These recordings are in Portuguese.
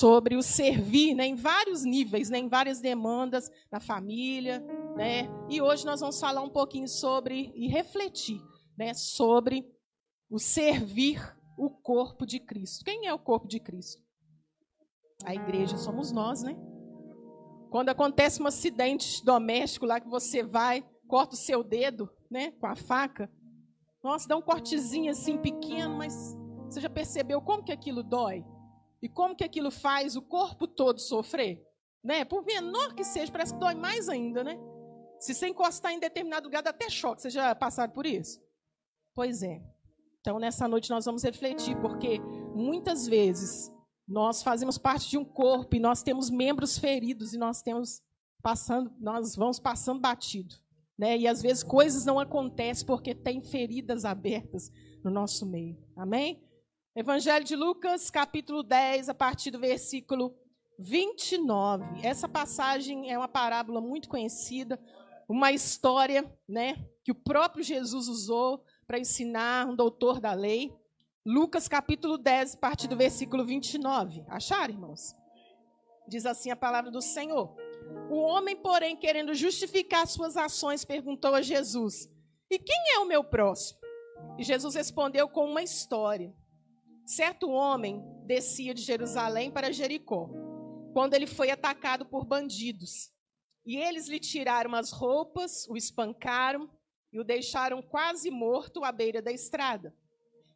Sobre o servir, né, em vários níveis, né, em várias demandas na família, né? E hoje nós vamos falar um pouquinho sobre e refletir, né, sobre o servir o corpo de Cristo. Quem é o corpo de Cristo? A igreja somos nós, né? Quando acontece um acidente doméstico lá que você vai, corta o seu dedo, né, com a faca, nossa, dá um cortezinho assim pequeno, mas você já percebeu como que aquilo dói? E como que aquilo faz o corpo todo sofrer? Né? Por menor que seja, parece que dói mais ainda, né? Se você encostar em determinado lugar, dá até choque. Vocês já passaram por isso? Pois é. Então, nessa noite, nós vamos refletir, porque muitas vezes nós fazemos parte de um corpo e nós temos membros feridos e nós temos passando, nós vamos passando batido. Né? E às vezes coisas não acontecem porque tem feridas abertas no nosso meio. Amém? Evangelho de Lucas, capítulo 10, a partir do versículo 29. Essa passagem é uma parábola muito conhecida, uma história, né, que o próprio Jesus usou para ensinar um doutor da lei. Lucas, capítulo 10, a partir do versículo 29. Acharam, irmãos? Diz assim a palavra do Senhor. O homem, porém, querendo justificar suas ações, perguntou a Jesus: E quem é o meu próximo? E Jesus respondeu com uma história. Certo homem descia de Jerusalém para Jericó, quando ele foi atacado por bandidos. E eles lhe tiraram as roupas, o espancaram e o deixaram quase morto à beira da estrada.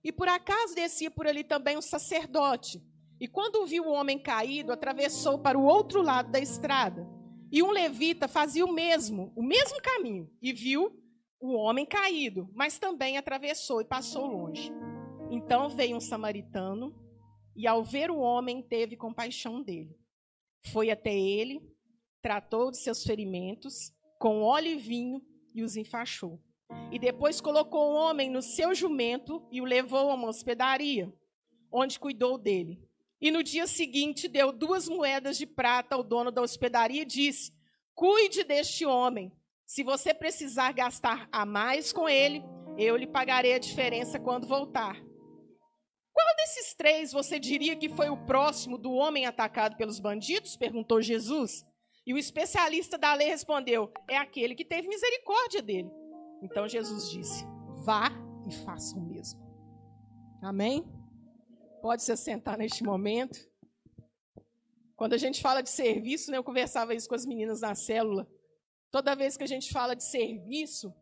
E por acaso descia por ali também um sacerdote. E quando viu o homem caído, atravessou para o outro lado da estrada. E um levita fazia o mesmo, o mesmo caminho, e viu o homem caído, mas também atravessou e passou longe. Então veio um samaritano e, ao ver o homem, teve compaixão dele. Foi até ele, tratou de seus ferimentos com óleo e vinho e os enfaixou. E depois colocou o homem no seu jumento e o levou a uma hospedaria, onde cuidou dele. E no dia seguinte deu duas moedas de prata ao dono da hospedaria e disse: Cuide deste homem. Se você precisar gastar a mais com ele, eu lhe pagarei a diferença quando voltar. Qual desses três você diria que foi o próximo do homem atacado pelos bandidos? perguntou Jesus. E o especialista da lei respondeu: É aquele que teve misericórdia dele. Então Jesus disse: Vá e faça o mesmo. Amém? Pode se assentar neste momento. Quando a gente fala de serviço, né, eu conversava isso com as meninas na célula. Toda vez que a gente fala de serviço,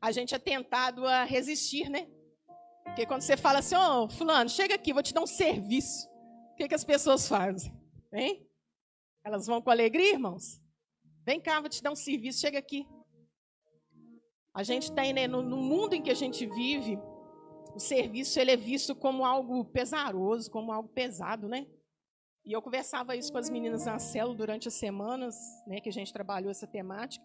a gente é tentado a resistir, né? Porque quando você fala assim, ô oh, fulano, chega aqui, vou te dar um serviço. O que, que as pessoas fazem? Hein? Elas vão com alegria, irmãos? Vem cá, vou te dar um serviço, chega aqui. A gente tem, né, no, no mundo em que a gente vive, o serviço ele é visto como algo pesaroso, como algo pesado, né? E eu conversava isso com as meninas na célula durante as semanas, né, que a gente trabalhou essa temática,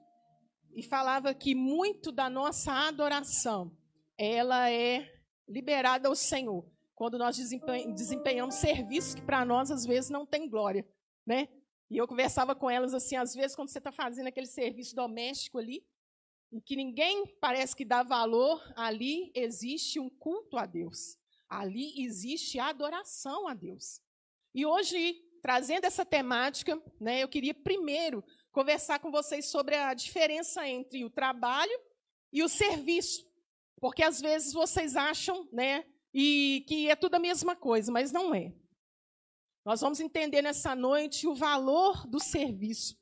e falava que muito da nossa adoração, ela é liberada ao Senhor. Quando nós desempenhamos serviços que para nós às vezes não tem glória, né? E eu conversava com elas assim, às vezes quando você está fazendo aquele serviço doméstico ali, em que ninguém parece que dá valor, ali existe um culto a Deus. Ali existe adoração a Deus. E hoje, trazendo essa temática, né, eu queria primeiro conversar com vocês sobre a diferença entre o trabalho e o serviço. Porque às vezes vocês acham, né, e que é tudo a mesma coisa, mas não é. Nós vamos entender nessa noite o valor do serviço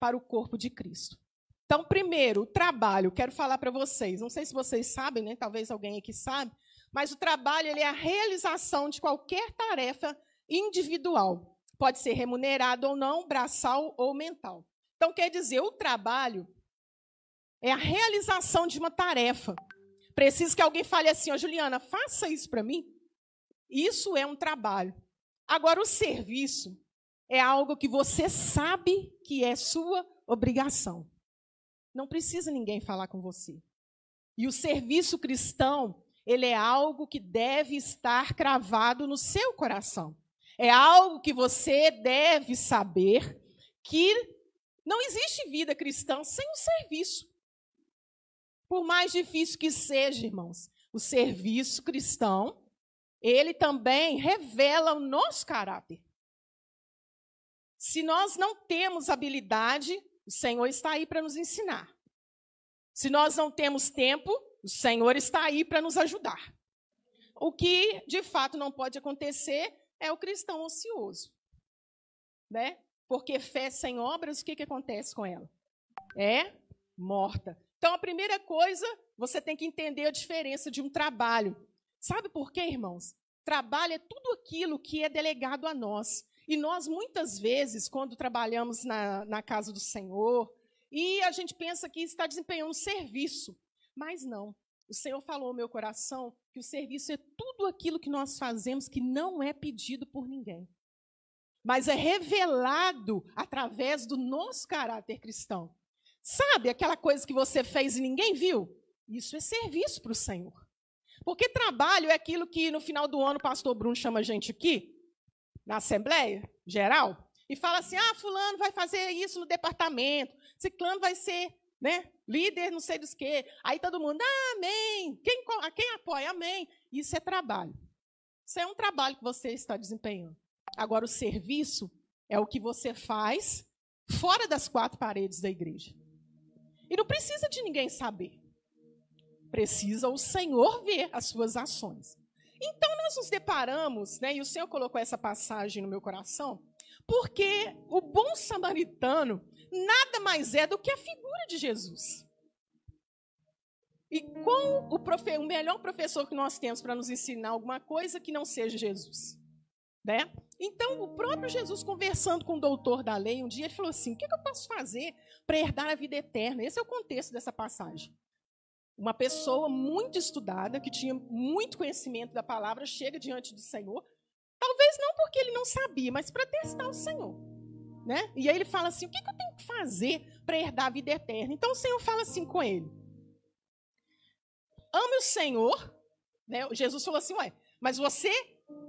para o corpo de Cristo. Então, primeiro, o trabalho. Quero falar para vocês. Não sei se vocês sabem, né? Talvez alguém aqui sabe, mas o trabalho ele é a realização de qualquer tarefa individual. Pode ser remunerado ou não, braçal ou mental. Então, quer dizer, o trabalho é a realização de uma tarefa Preciso que alguém fale assim, ó, Juliana, faça isso para mim. Isso é um trabalho. Agora, o serviço é algo que você sabe que é sua obrigação. Não precisa ninguém falar com você. E o serviço cristão, ele é algo que deve estar cravado no seu coração. É algo que você deve saber que não existe vida cristã sem o serviço. Por mais difícil que seja, irmãos, o serviço cristão, ele também revela o nosso caráter. Se nós não temos habilidade, o Senhor está aí para nos ensinar. Se nós não temos tempo, o Senhor está aí para nos ajudar. O que de fato não pode acontecer é o cristão ocioso. Né? Porque fé sem obras, o que, que acontece com ela? É morta. Então, a primeira coisa, você tem que entender a diferença de um trabalho. Sabe por quê, irmãos? Trabalho é tudo aquilo que é delegado a nós. E nós, muitas vezes, quando trabalhamos na, na casa do Senhor, e a gente pensa que está desempenhando serviço, mas não. O Senhor falou ao meu coração que o serviço é tudo aquilo que nós fazemos que não é pedido por ninguém, mas é revelado através do nosso caráter cristão. Sabe aquela coisa que você fez e ninguém viu? Isso é serviço para o Senhor. Porque trabalho é aquilo que no final do ano o pastor Bruno chama a gente aqui na Assembleia Geral e fala assim: ah, Fulano vai fazer isso no departamento, Ciclano vai ser né, líder, não sei dos quê. Aí todo mundo, ah, amém. Quem, quem apoia, amém. Isso é trabalho. Isso é um trabalho que você está desempenhando. Agora, o serviço é o que você faz fora das quatro paredes da igreja. E não precisa de ninguém saber. Precisa o Senhor ver as suas ações. Então nós nos deparamos, né, e o Senhor colocou essa passagem no meu coração, porque o bom samaritano nada mais é do que a figura de Jesus. E qual o, profe, o melhor professor que nós temos para nos ensinar alguma coisa que não seja Jesus? Né? Então, o próprio Jesus, conversando com o doutor da lei, um dia ele falou assim: O que, é que eu posso fazer para herdar a vida eterna? Esse é o contexto dessa passagem. Uma pessoa muito estudada, que tinha muito conhecimento da palavra, chega diante do Senhor. Talvez não porque ele não sabia, mas para testar o Senhor. Né? E aí ele fala assim: o que, que eu tenho que fazer para herdar a vida eterna? Então o Senhor fala assim com ele: ame o Senhor. Né? Jesus falou assim: ué, mas você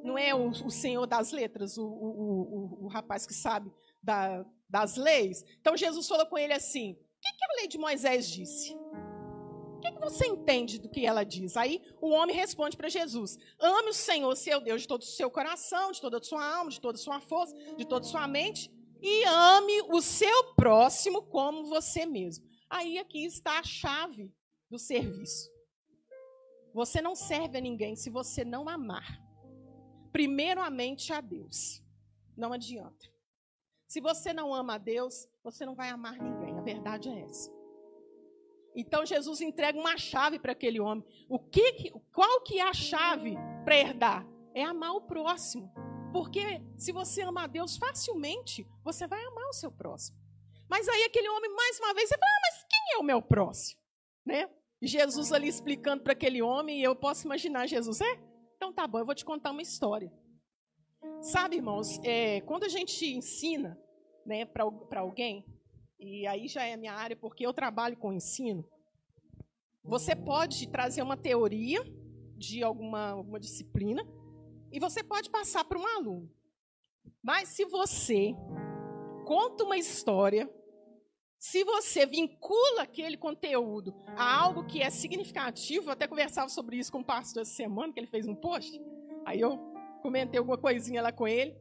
não é o, o Senhor das letras, o, o, o rapaz que sabe da, das leis? Então Jesus falou com ele assim: o que, que a lei de Moisés disse? O que, que você entende do que ela diz? Aí o homem responde para Jesus: Ame o Senhor, seu Deus, de todo o seu coração, de toda a sua alma, de toda a sua força, de toda a sua mente, e ame o seu próximo como você mesmo. Aí aqui está a chave do serviço. Você não serve a ninguém se você não amar. Primeiramente a Deus. Não adianta. Se você não ama a Deus, você não vai amar ninguém. A verdade é essa. Então Jesus entrega uma chave para aquele homem. O que, qual que é a chave para herdar? É amar o próximo. Porque se você ama a Deus facilmente, você vai amar o seu próximo. Mas aí aquele homem mais uma vez, você fala: ah, mas quem é o meu próximo? Né? Jesus ali explicando para aquele homem, e eu posso imaginar Jesus, é? Então tá bom, eu vou te contar uma história. Sabe, irmãos, é, quando a gente ensina né, para alguém, e aí já é a minha área, porque eu trabalho com ensino. Você pode trazer uma teoria de alguma, alguma disciplina e você pode passar para um aluno. Mas se você conta uma história, se você vincula aquele conteúdo a algo que é significativo, eu até conversava sobre isso com o pastor essa semana, que ele fez um post, aí eu comentei alguma coisinha lá com ele.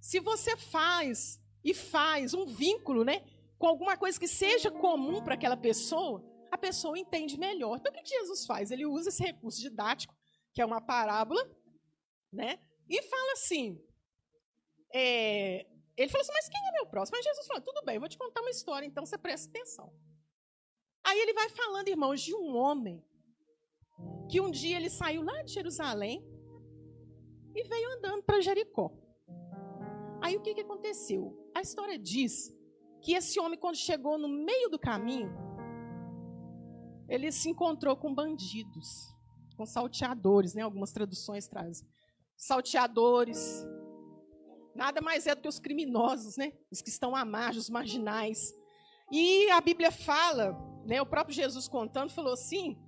Se você faz e faz um vínculo, né? com alguma coisa que seja comum para aquela pessoa, a pessoa entende melhor. Então, o que Jesus faz? Ele usa esse recurso didático, que é uma parábola, né? E fala assim: é, ele falou assim, mas quem é meu próximo? Mas Jesus falou: tudo bem, eu vou te contar uma história, então você presta atenção. Aí ele vai falando, irmãos, de um homem que um dia ele saiu lá de Jerusalém e veio andando para Jericó. Aí o que, que aconteceu? A história diz que esse homem, quando chegou no meio do caminho, ele se encontrou com bandidos, com salteadores, né? Algumas traduções trazem. Salteadores, Nada mais é do que os criminosos, né? Os que estão à margem, os marginais. E a Bíblia fala, né, o próprio Jesus contando, falou assim,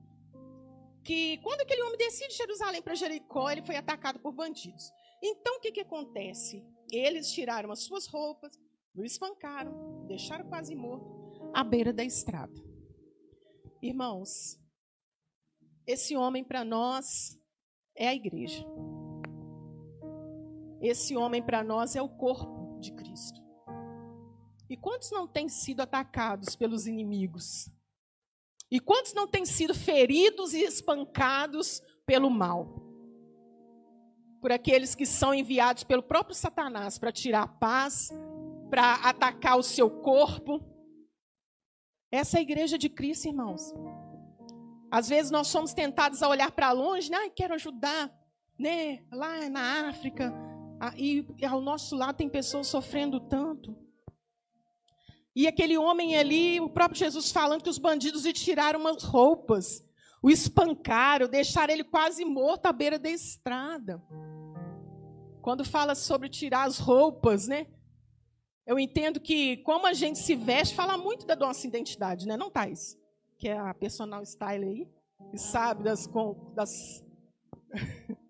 que quando aquele homem descia de Jerusalém para Jericó, ele foi atacado por bandidos. Então, o que, que acontece? Eles tiraram as suas roupas, o espancaram, deixaram quase morto à beira da estrada. Irmãos, esse homem para nós é a igreja. Esse homem para nós é o corpo de Cristo. E quantos não têm sido atacados pelos inimigos? E quantos não têm sido feridos e espancados pelo mal? Por aqueles que são enviados pelo próprio Satanás para tirar a paz, para atacar o seu corpo. Essa é a igreja de Cristo, irmãos. Às vezes nós somos tentados a olhar para longe, né? quero ajudar, né? Lá na África, e ao nosso lado tem pessoas sofrendo tanto. E aquele homem ali, o próprio Jesus falando que os bandidos lhe tiraram umas roupas, o espancaram, deixaram ele quase morto à beira da estrada. Quando fala sobre tirar as roupas, né? Eu entendo que como a gente se veste fala muito da nossa identidade, né? Não, Thais? Que é a personal style aí, e sabe das, das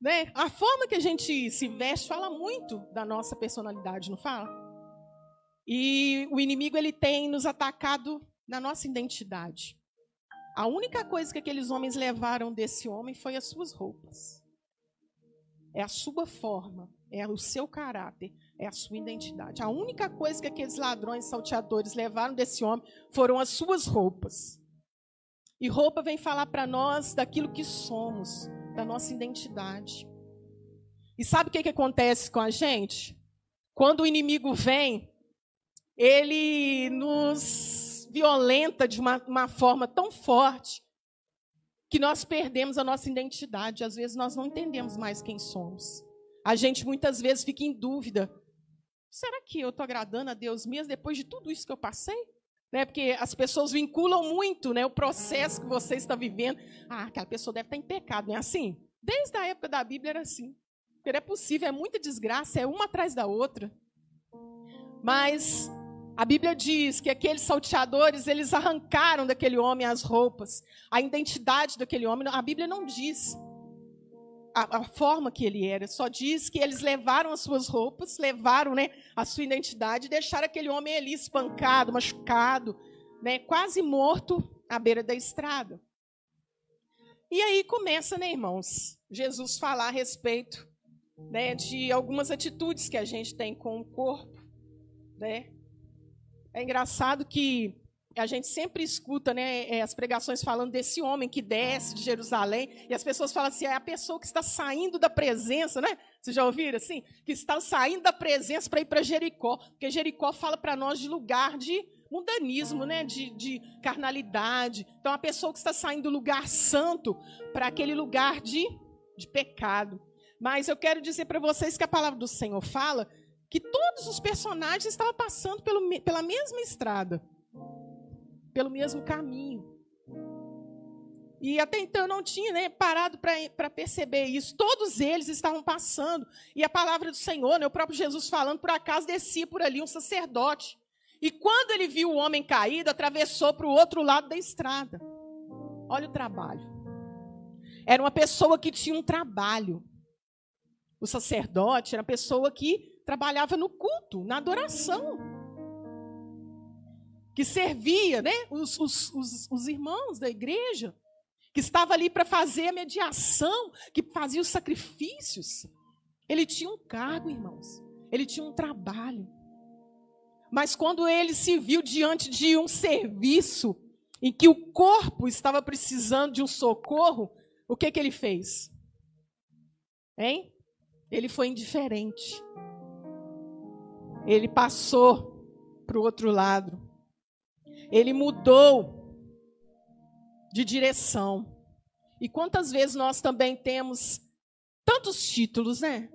né? A forma que a gente se veste fala muito da nossa personalidade, não fala? E o inimigo ele tem nos atacado na nossa identidade. A única coisa que aqueles homens levaram desse homem foi as suas roupas. É a sua forma, é o seu caráter, é a sua identidade. A única coisa que aqueles ladrões salteadores levaram desse homem foram as suas roupas. E roupa vem falar para nós daquilo que somos, da nossa identidade. E sabe o que, que acontece com a gente? Quando o inimigo vem, ele nos violenta de uma, uma forma tão forte que nós perdemos a nossa identidade. Às vezes nós não entendemos mais quem somos. A gente muitas vezes fica em dúvida: será que eu estou agradando a Deus mesmo depois de tudo isso que eu passei? Né? Porque as pessoas vinculam muito né, o processo que você está vivendo. Ah, aquela pessoa deve estar em pecado, não é assim? Desde a época da Bíblia era assim. Porque é possível, é muita desgraça, é uma atrás da outra. Mas a Bíblia diz que aqueles salteadores, eles arrancaram daquele homem as roupas, a identidade daquele homem. A Bíblia não diz a, a, forma que ele era, só diz que eles levaram as suas roupas, levaram né, a sua identidade deixaram aquele homem ali espancado, machucado, né, quase morto à beira da estrada. E aí começa, né, irmãos, Jesus falar a respeito né, de algumas atitudes que a gente tem com o corpo, né? É engraçado que a gente sempre escuta né, é, as pregações falando desse homem que desce de Jerusalém, e as pessoas falam assim: é a pessoa que está saindo da presença, né? Vocês já ouviram assim? Que está saindo da presença para ir para Jericó, porque Jericó fala para nós de lugar de mundanismo, né? De, de, carnalidade. Então, a pessoa que está saindo do lugar santo para aquele lugar de, de pecado. Mas eu quero dizer para vocês que a palavra do Senhor fala que todos os personagens estavam passando pelo, pela mesma estrada, pelo mesmo caminho. E até então não tinha né, parado para perceber isso. Todos eles estavam passando. E a palavra do Senhor, né, o próprio Jesus falando, por acaso descia por ali um sacerdote. E quando ele viu o homem caído, atravessou para o outro lado da estrada. Olha o trabalho. Era uma pessoa que tinha um trabalho. O sacerdote era uma pessoa que trabalhava no culto, na adoração. Que servia né, os, os, os, os irmãos da igreja, que estava ali para fazer a mediação, que fazia os sacrifícios. Ele tinha um cargo, irmãos. Ele tinha um trabalho. Mas quando ele se viu diante de um serviço em que o corpo estava precisando de um socorro, o que, que ele fez? Hein? Ele foi indiferente ele passou para o outro lado. Ele mudou de direção. E quantas vezes nós também temos tantos títulos, né?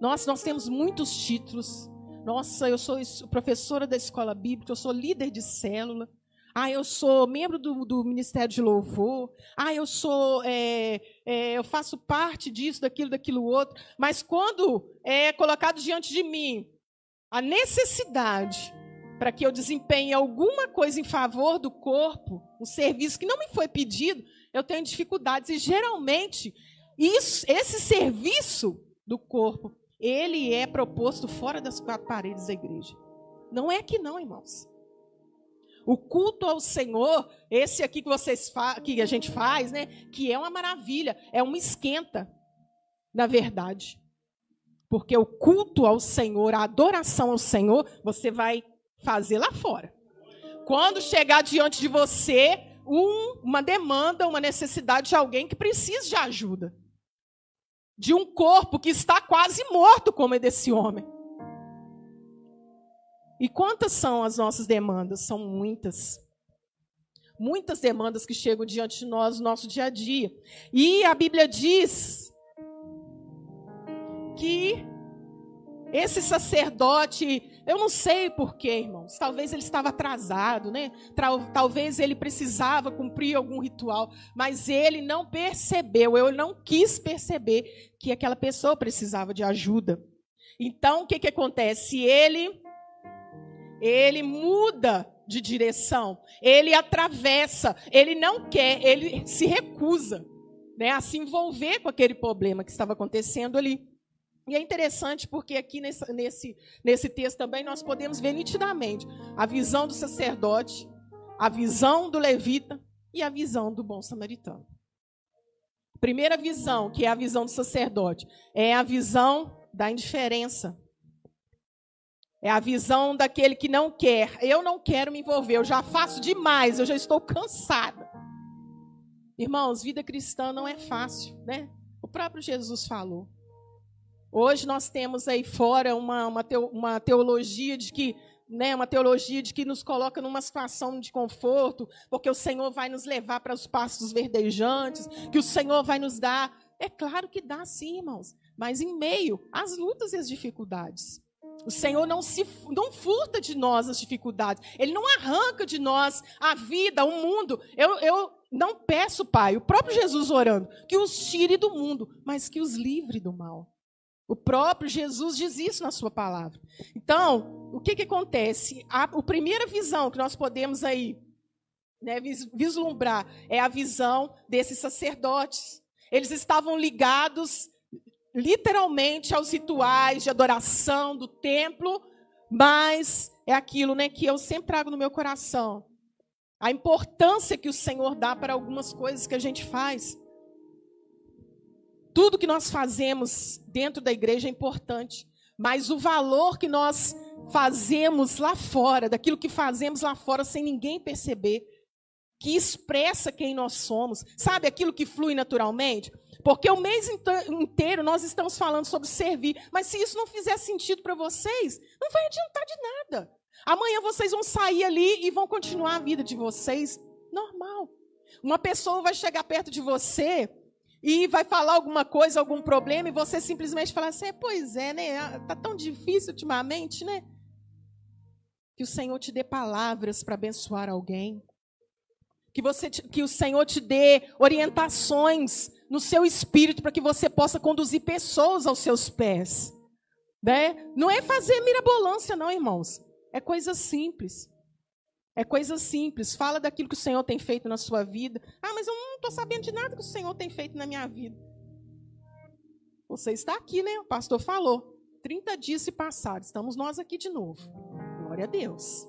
Nós, nós temos muitos títulos. Nossa, eu sou professora da escola bíblica, eu sou líder de célula. Ah, eu sou membro do, do Ministério de Louvor. Ah, eu sou, é, é, eu faço parte disso, daquilo, daquilo outro. Mas quando é colocado diante de mim a necessidade para que eu desempenhe alguma coisa em favor do corpo, um serviço que não me foi pedido, eu tenho dificuldades. E geralmente, isso, esse serviço do corpo, ele é proposto fora das quatro paredes da igreja. Não é que não, irmãos. O culto ao Senhor, esse aqui que vocês que a gente faz, né? Que é uma maravilha, é uma esquenta, na verdade. Porque o culto ao Senhor, a adoração ao Senhor, você vai fazer lá fora. Quando chegar diante de você um, uma demanda, uma necessidade de alguém que precisa de ajuda, de um corpo que está quase morto, como é desse homem. E quantas são as nossas demandas? São muitas. Muitas demandas que chegam diante de nós no nosso dia a dia. E a Bíblia diz que esse sacerdote, eu não sei porquê, irmãos. Talvez ele estava atrasado, né? Talvez ele precisava cumprir algum ritual, mas ele não percebeu, eu não quis perceber que aquela pessoa precisava de ajuda. Então, o que, que acontece? Ele ele muda de direção, ele atravessa, ele não quer, ele se recusa né, a se envolver com aquele problema que estava acontecendo ali. E é interessante porque aqui nesse, nesse, nesse texto também nós podemos ver nitidamente a visão do sacerdote, a visão do levita e a visão do bom samaritano. Primeira visão, que é a visão do sacerdote, é a visão da indiferença. É a visão daquele que não quer. Eu não quero me envolver, eu já faço demais, eu já estou cansada. Irmãos, vida cristã não é fácil, né? O próprio Jesus falou. Hoje nós temos aí fora uma, uma, uma teologia de que né, uma teologia de que nos coloca numa situação de conforto, porque o Senhor vai nos levar para os pastos verdejantes, que o Senhor vai nos dar. É claro que dá sim, irmãos, mas em meio às lutas e às dificuldades. O Senhor não se não furta de nós as dificuldades. Ele não arranca de nós a vida, o mundo. Eu, eu não peço, Pai, o próprio Jesus orando, que os tire do mundo, mas que os livre do mal. O próprio Jesus diz isso na sua palavra. Então, o que, que acontece? A, a primeira visão que nós podemos aí né, vislumbrar é a visão desses sacerdotes. Eles estavam ligados literalmente aos rituais de adoração do templo, mas é aquilo né, que eu sempre trago no meu coração. A importância que o Senhor dá para algumas coisas que a gente faz. Tudo que nós fazemos dentro da igreja é importante, mas o valor que nós fazemos lá fora, daquilo que fazemos lá fora sem ninguém perceber, que expressa quem nós somos, sabe aquilo que flui naturalmente? Porque o mês inteiro nós estamos falando sobre servir, mas se isso não fizer sentido para vocês, não vai adiantar de nada. Amanhã vocês vão sair ali e vão continuar a vida de vocês normal. Uma pessoa vai chegar perto de você e vai falar alguma coisa, algum problema, e você simplesmente falar assim: pois é, né? Tá tão difícil ultimamente, né? Que o Senhor te dê palavras para abençoar alguém. Que, você, que o Senhor te dê orientações no seu espírito para que você possa conduzir pessoas aos seus pés. Né? Não é fazer mirabolância, não, irmãos. É coisa simples. É coisa simples. Fala daquilo que o Senhor tem feito na sua vida. Ah, mas eu não estou sabendo de nada que o Senhor tem feito na minha vida. Você está aqui, né? O pastor falou. 30 dias se passaram. Estamos nós aqui de novo. Glória a Deus.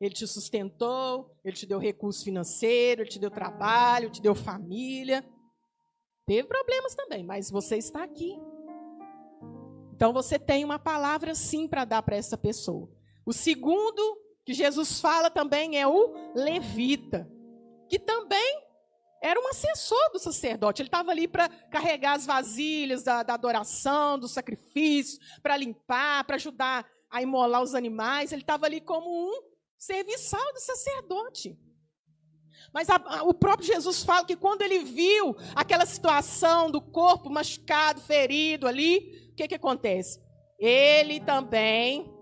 Ele te sustentou, ele te deu recurso financeiro, ele te deu trabalho, te deu família. Teve problemas também, mas você está aqui. Então você tem uma palavra sim para dar para essa pessoa. O segundo que Jesus fala também é o levita, que também era um assessor do sacerdote. Ele estava ali para carregar as vasilhas da, da adoração, do sacrifício, para limpar, para ajudar a imolar os animais. Ele estava ali como um serviçal do sacerdote. Mas a, a, o próprio Jesus fala que quando ele viu aquela situação do corpo machucado, ferido ali, o que, que acontece? Ele também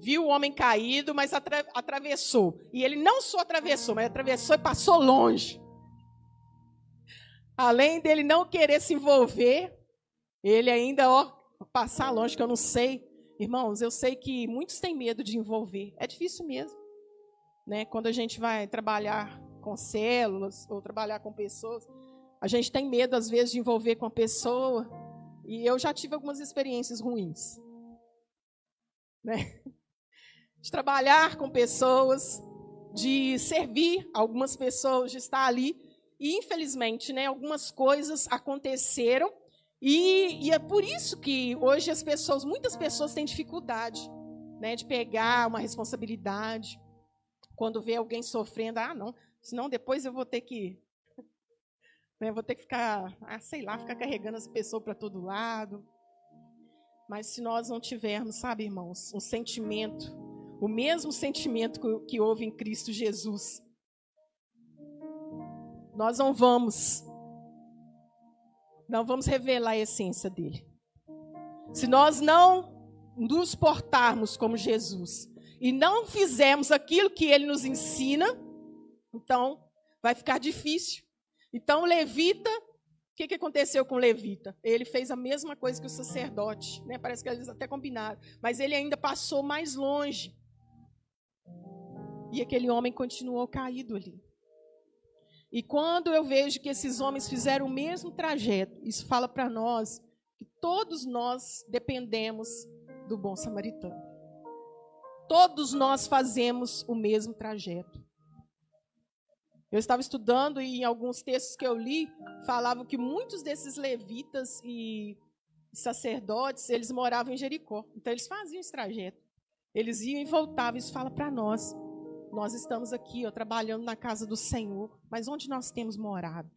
viu o homem caído, mas atra atravessou. E ele não só atravessou, mas atravessou e passou longe. Além dele não querer se envolver, ele ainda, ó, passar longe, que eu não sei. Irmãos, eu sei que muitos têm medo de envolver. É difícil mesmo. Né? Quando a gente vai trabalhar com células ou trabalhar com pessoas, a gente tem medo, às vezes, de envolver com a pessoa. E eu já tive algumas experiências ruins. Né? De trabalhar com pessoas, de servir algumas pessoas, de estar ali. E, infelizmente, né, algumas coisas aconteceram. E, e é por isso que hoje as pessoas, muitas pessoas têm dificuldade né, de pegar uma responsabilidade. Quando vê alguém sofrendo, ah, não, senão depois eu vou ter que né? Vou ter que ficar, ah, sei lá, ficar carregando as pessoas para todo lado. Mas se nós não tivermos, sabe, irmãos, um sentimento, o mesmo sentimento que, houve em Cristo Jesus, nós não vamos, não vamos revelar a essência dele. Se nós não nos portarmos como Jesus e não fizermos aquilo que ele nos ensina, então vai ficar difícil. Então, levita, o que, que aconteceu com levita? Ele fez a mesma coisa que o sacerdote, né? parece que eles até combinaram, mas ele ainda passou mais longe. E aquele homem continuou caído ali. E quando eu vejo que esses homens fizeram o mesmo trajeto, isso fala para nós que todos nós dependemos do bom samaritano. Todos nós fazemos o mesmo trajeto. Eu estava estudando e em alguns textos que eu li falavam que muitos desses levitas e sacerdotes, eles moravam em Jericó. Então eles faziam esse trajeto. Eles iam e voltavam. Isso fala para nós. Nós estamos aqui, ó, trabalhando na casa do Senhor, mas onde nós temos morado?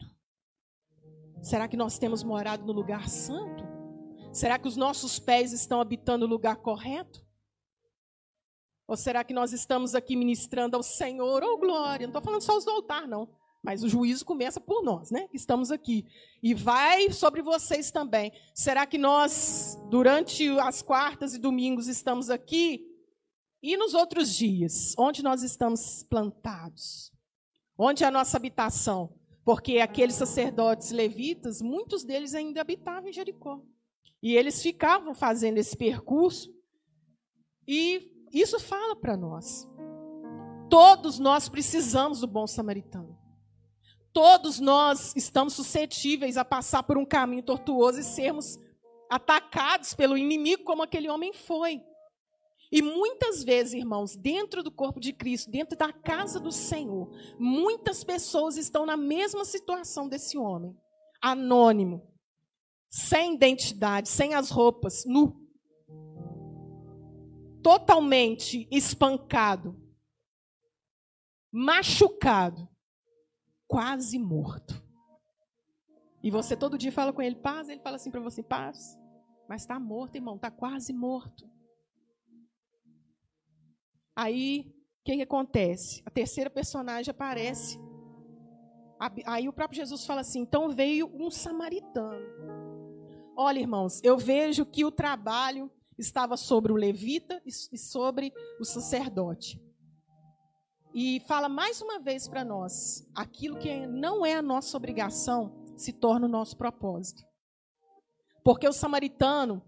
Será que nós temos morado no lugar santo? Será que os nossos pés estão habitando o lugar correto? Ou será que nós estamos aqui ministrando ao Senhor? Oh, glória! Não estou falando só os do altar, não. Mas o juízo começa por nós, né? Estamos aqui. E vai sobre vocês também. Será que nós, durante as quartas e domingos, estamos aqui? E nos outros dias? Onde nós estamos plantados? Onde é a nossa habitação? Porque aqueles sacerdotes levitas, muitos deles ainda habitavam em Jericó. E eles ficavam fazendo esse percurso. E isso fala para nós. Todos nós precisamos do bom samaritano. Todos nós estamos suscetíveis a passar por um caminho tortuoso e sermos atacados pelo inimigo como aquele homem foi. E muitas vezes, irmãos, dentro do corpo de Cristo, dentro da casa do Senhor, muitas pessoas estão na mesma situação desse homem, anônimo, sem identidade, sem as roupas, nu totalmente espancado, machucado, quase morto. E você todo dia fala com ele, paz, ele fala assim para você, paz. Mas está morto, irmão, está quase morto. Aí, o que, que acontece? A terceira personagem aparece. Aí o próprio Jesus fala assim: então veio um samaritano. Olha, irmãos, eu vejo que o trabalho estava sobre o levita e sobre o sacerdote. E fala mais uma vez para nós: aquilo que não é a nossa obrigação se torna o nosso propósito. Porque o samaritano,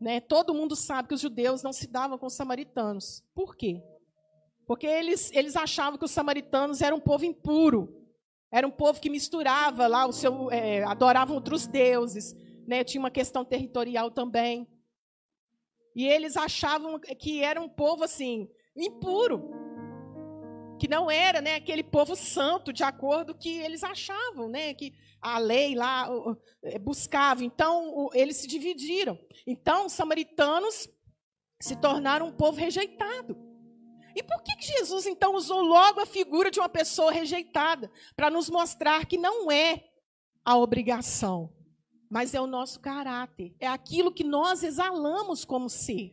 né, todo mundo sabe que os judeus não se davam com os samaritanos. Por quê? Porque eles, eles achavam que os samaritanos eram um povo impuro. Era um povo que misturava lá o seu. É, adoravam outros deuses. Né, tinha uma questão territorial também. E eles achavam que era um povo assim, impuro. Que não era né, aquele povo santo, de acordo que eles achavam, né, que a lei lá eh, buscava. Então, eles se dividiram. Então, os samaritanos se tornaram um povo rejeitado. E por que Jesus, então, usou logo a figura de uma pessoa rejeitada? Para nos mostrar que não é a obrigação mas é o nosso caráter, é aquilo que nós exalamos como ser.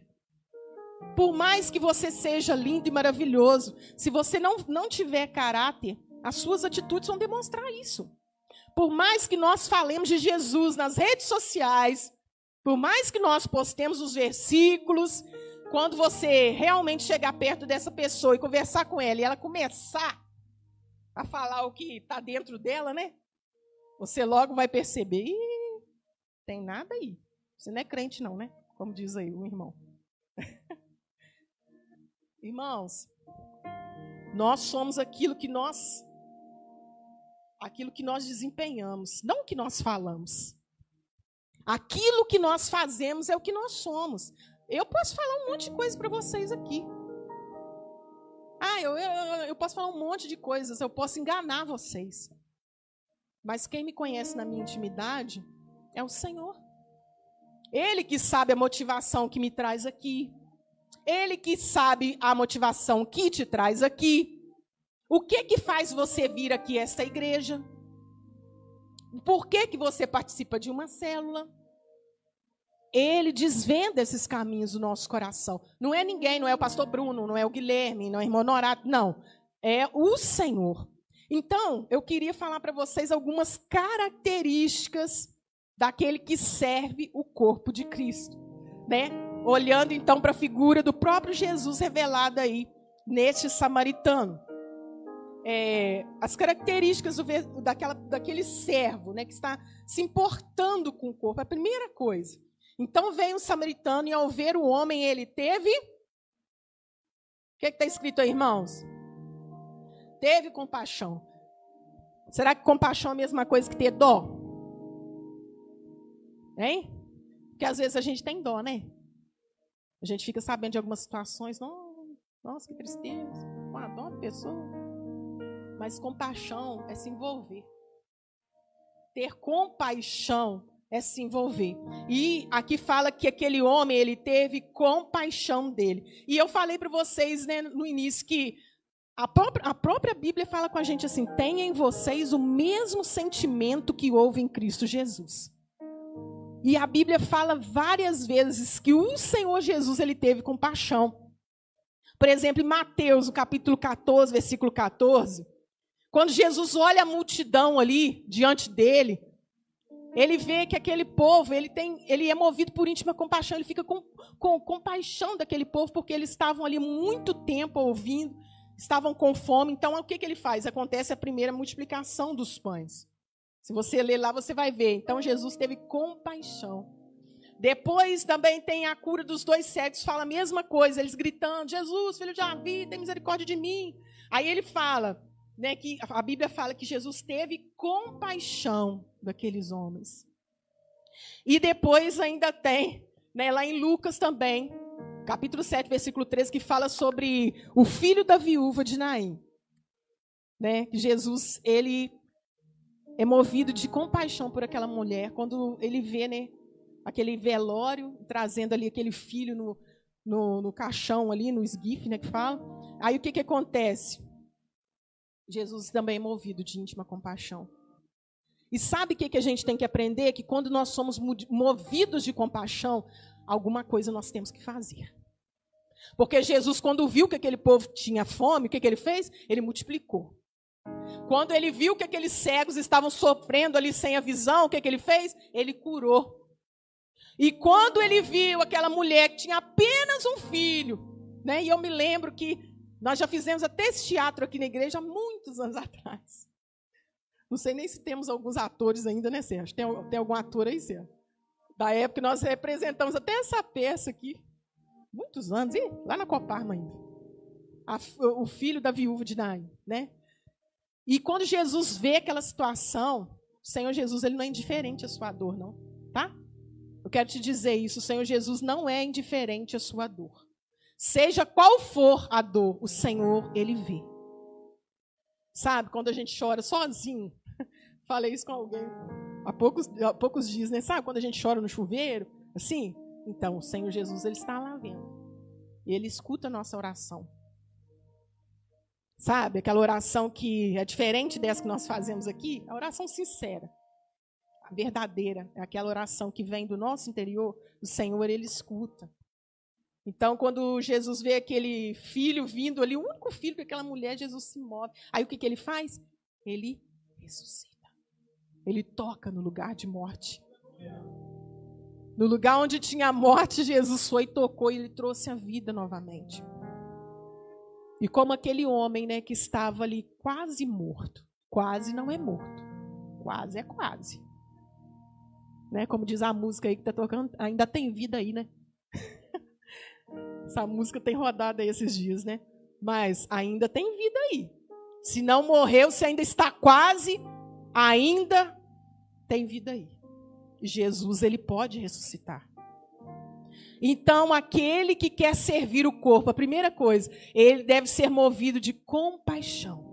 Por mais que você seja lindo e maravilhoso, se você não, não tiver caráter, as suas atitudes vão demonstrar isso. Por mais que nós falemos de Jesus nas redes sociais, por mais que nós postemos os versículos, quando você realmente chegar perto dessa pessoa e conversar com ela e ela começar a falar o que está dentro dela, né? Você logo vai perceber, tem nada aí. Você não é crente não, né? Como diz aí o irmão. Irmãos, nós somos aquilo que nós aquilo que nós desempenhamos, não o que nós falamos. Aquilo que nós fazemos é o que nós somos. Eu posso falar um monte de coisa para vocês aqui. Ah, eu, eu, eu posso falar um monte de coisas, eu posso enganar vocês. Mas quem me conhece na minha intimidade é o Senhor. Ele que sabe a motivação que me traz aqui. Ele que sabe a motivação que te traz aqui. O que que faz você vir aqui a esta igreja? Por que que você participa de uma célula? Ele desvenda esses caminhos do nosso coração. Não é ninguém, não é o pastor Bruno, não é o Guilherme, não é o irmão Norato, não. É o Senhor. Então, eu queria falar para vocês algumas características daquele que serve o corpo de Cristo, né? Olhando então para a figura do próprio Jesus revelada aí neste samaritano é, as características do, daquela, daquele servo, né, que está se importando com o corpo. A primeira coisa. Então veio um samaritano e ao ver o homem ele teve. O que está escrito aí, irmãos? Teve compaixão. Será que compaixão é a mesma coisa que ter dó? Hein? Porque às vezes a gente tem dó, né? A gente fica sabendo de algumas situações. Nossa, que tristeza. Uma dó de pessoa. Mas compaixão é se envolver. Ter compaixão é se envolver. E aqui fala que aquele homem, ele teve compaixão dele. E eu falei para vocês né, no início que a própria, a própria Bíblia fala com a gente assim: tenha em vocês o mesmo sentimento que houve em Cristo Jesus. E a Bíblia fala várias vezes que o Senhor Jesus ele teve compaixão. Por exemplo, em Mateus, no capítulo 14, versículo 14, quando Jesus olha a multidão ali diante dele, ele vê que aquele povo, ele tem, ele é movido por íntima compaixão, ele fica com, com compaixão daquele povo, porque eles estavam ali muito tempo ouvindo, estavam com fome. Então, o que, que ele faz? Acontece a primeira multiplicação dos pães. Se você ler lá, você vai ver. Então, Jesus teve compaixão. Depois também tem a cura dos dois cegos, fala a mesma coisa, eles gritando: Jesus, filho de Davi, tem misericórdia de mim. Aí ele fala: né, que a Bíblia fala que Jesus teve compaixão daqueles homens. E depois ainda tem, né, lá em Lucas também, capítulo 7, versículo 13, que fala sobre o filho da viúva de Naim. Né, Jesus, ele é movido de compaixão por aquela mulher, quando ele vê né, aquele velório, trazendo ali aquele filho no, no, no caixão ali, no esguife, né, que fala. Aí o que, que acontece? Jesus também é movido de íntima compaixão. E sabe o que, que a gente tem que aprender? Que quando nós somos movidos de compaixão, alguma coisa nós temos que fazer. Porque Jesus, quando viu que aquele povo tinha fome, o que, que ele fez? Ele multiplicou. Quando ele viu que aqueles cegos estavam sofrendo ali sem a visão, o que, que ele fez? Ele curou. E quando ele viu aquela mulher que tinha apenas um filho, né? E eu me lembro que nós já fizemos até esse teatro aqui na igreja há muitos anos atrás. Não sei nem se temos alguns atores ainda, né, Sérgio? Tem, tem algum ator aí, Sérgio? Da época nós representamos até essa peça aqui. Muitos anos, e lá na Coparma ainda. A, o filho da viúva de Naim, né? E quando Jesus vê aquela situação, o Senhor Jesus ele não é indiferente à sua dor, não, tá? Eu quero te dizer isso, o Senhor Jesus não é indiferente à sua dor. Seja qual for a dor, o Senhor, Ele vê. Sabe, quando a gente chora sozinho, falei isso com alguém há poucos, há poucos dias, né? Sabe, quando a gente chora no chuveiro, assim? Então, o Senhor Jesus, Ele está lá vendo. E Ele escuta a nossa oração. Sabe, aquela oração que é diferente dessa que nós fazemos aqui, a oração sincera, a verdadeira, é aquela oração que vem do nosso interior, o Senhor, Ele escuta. Então, quando Jesus vê aquele filho vindo ali, o único filho daquela mulher, Jesus se move. Aí o que, que ele faz? Ele ressuscita. Ele toca no lugar de morte. No lugar onde tinha a morte, Jesus foi, tocou e ele trouxe a vida novamente. E como aquele homem, né, que estava ali quase morto, quase não é morto, quase é quase. Né, como diz a música aí que está tocando, ainda tem vida aí, né? Essa música tem rodado aí esses dias, né? Mas ainda tem vida aí. Se não morreu, se ainda está quase, ainda tem vida aí. Jesus, ele pode ressuscitar. Então, aquele que quer servir o corpo, a primeira coisa, ele deve ser movido de compaixão.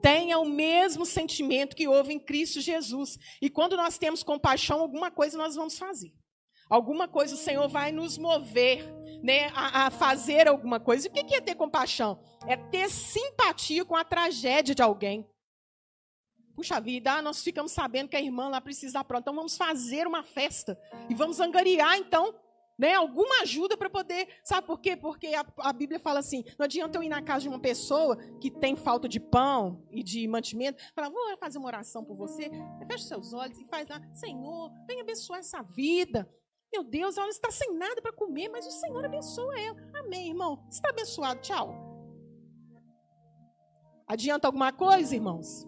Tenha o mesmo sentimento que houve em Cristo Jesus. E quando nós temos compaixão, alguma coisa nós vamos fazer. Alguma coisa o Senhor vai nos mover né, a, a fazer alguma coisa. E o que é ter compaixão? É ter simpatia com a tragédia de alguém. Puxa vida, ah, nós ficamos sabendo que a irmã lá precisa dar pronta. Então vamos fazer uma festa. E vamos angariar, então, né, alguma ajuda para poder. Sabe por quê? Porque a, a, Bíblia fala assim: não adianta eu ir na casa de uma pessoa que tem falta de pão e de mantimento, falar, vou fazer uma oração por você. Fecha seus olhos e faz lá, Senhor, venha abençoar essa vida. Meu Deus, ela está sem nada para comer, mas o Senhor abençoa ela. Amém, irmão. Está abençoado. Tchau. Adianta alguma coisa, irmãos?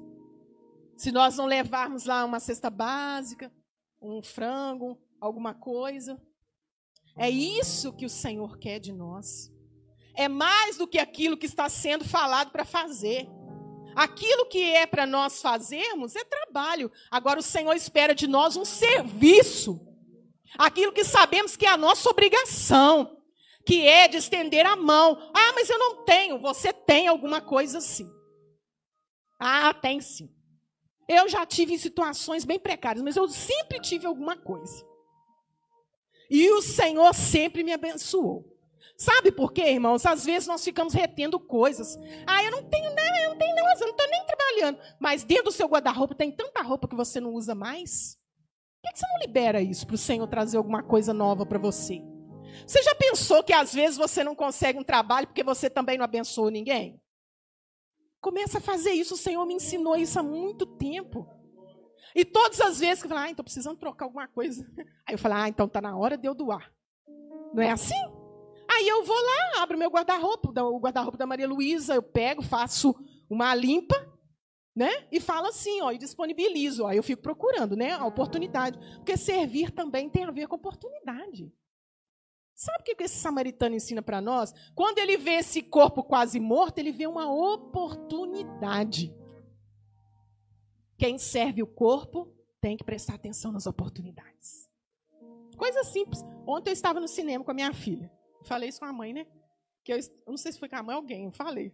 Se nós não levarmos lá uma cesta básica, um frango, alguma coisa. É isso que o Senhor quer de nós. É mais do que aquilo que está sendo falado para fazer. Aquilo que é para nós fazermos é trabalho. Agora o Senhor espera de nós um serviço aquilo que sabemos que é a nossa obrigação, que é de estender a mão. Ah, mas eu não tenho. Você tem alguma coisa sim. Ah, tem sim. Eu já tive situações bem precárias, mas eu sempre tive alguma coisa. E o Senhor sempre me abençoou. Sabe por quê, irmãos? Às vezes nós ficamos retendo coisas. Ah, eu não tenho nada, eu não tenho nada, eu não estou nem trabalhando. Mas dentro do seu guarda-roupa tem tanta roupa que você não usa mais. Por que você não libera isso para o Senhor trazer alguma coisa nova para você? Você já pensou que às vezes você não consegue um trabalho porque você também não abençoou ninguém? Começa a fazer isso, o Senhor me ensinou isso há muito tempo. E todas as vezes que eu falo, ah, estou precisando trocar alguma coisa. Aí eu falo, ah, então está na hora de eu doar. Não é assim? Aí eu vou lá, abro meu guarda-roupa, o guarda-roupa da Maria Luísa, eu pego, faço uma limpa né? E fala assim, ó, e disponibilizo. Aí eu fico procurando, né, a oportunidade, porque servir também tem a ver com oportunidade. Sabe o que esse samaritano ensina para nós? Quando ele vê esse corpo quase morto, ele vê uma oportunidade. Quem serve o corpo tem que prestar atenção nas oportunidades. Coisa simples. Ontem eu estava no cinema com a minha filha. Falei isso com a mãe, né? Que eu, eu não sei se foi com a mãe ou alguém, eu falei.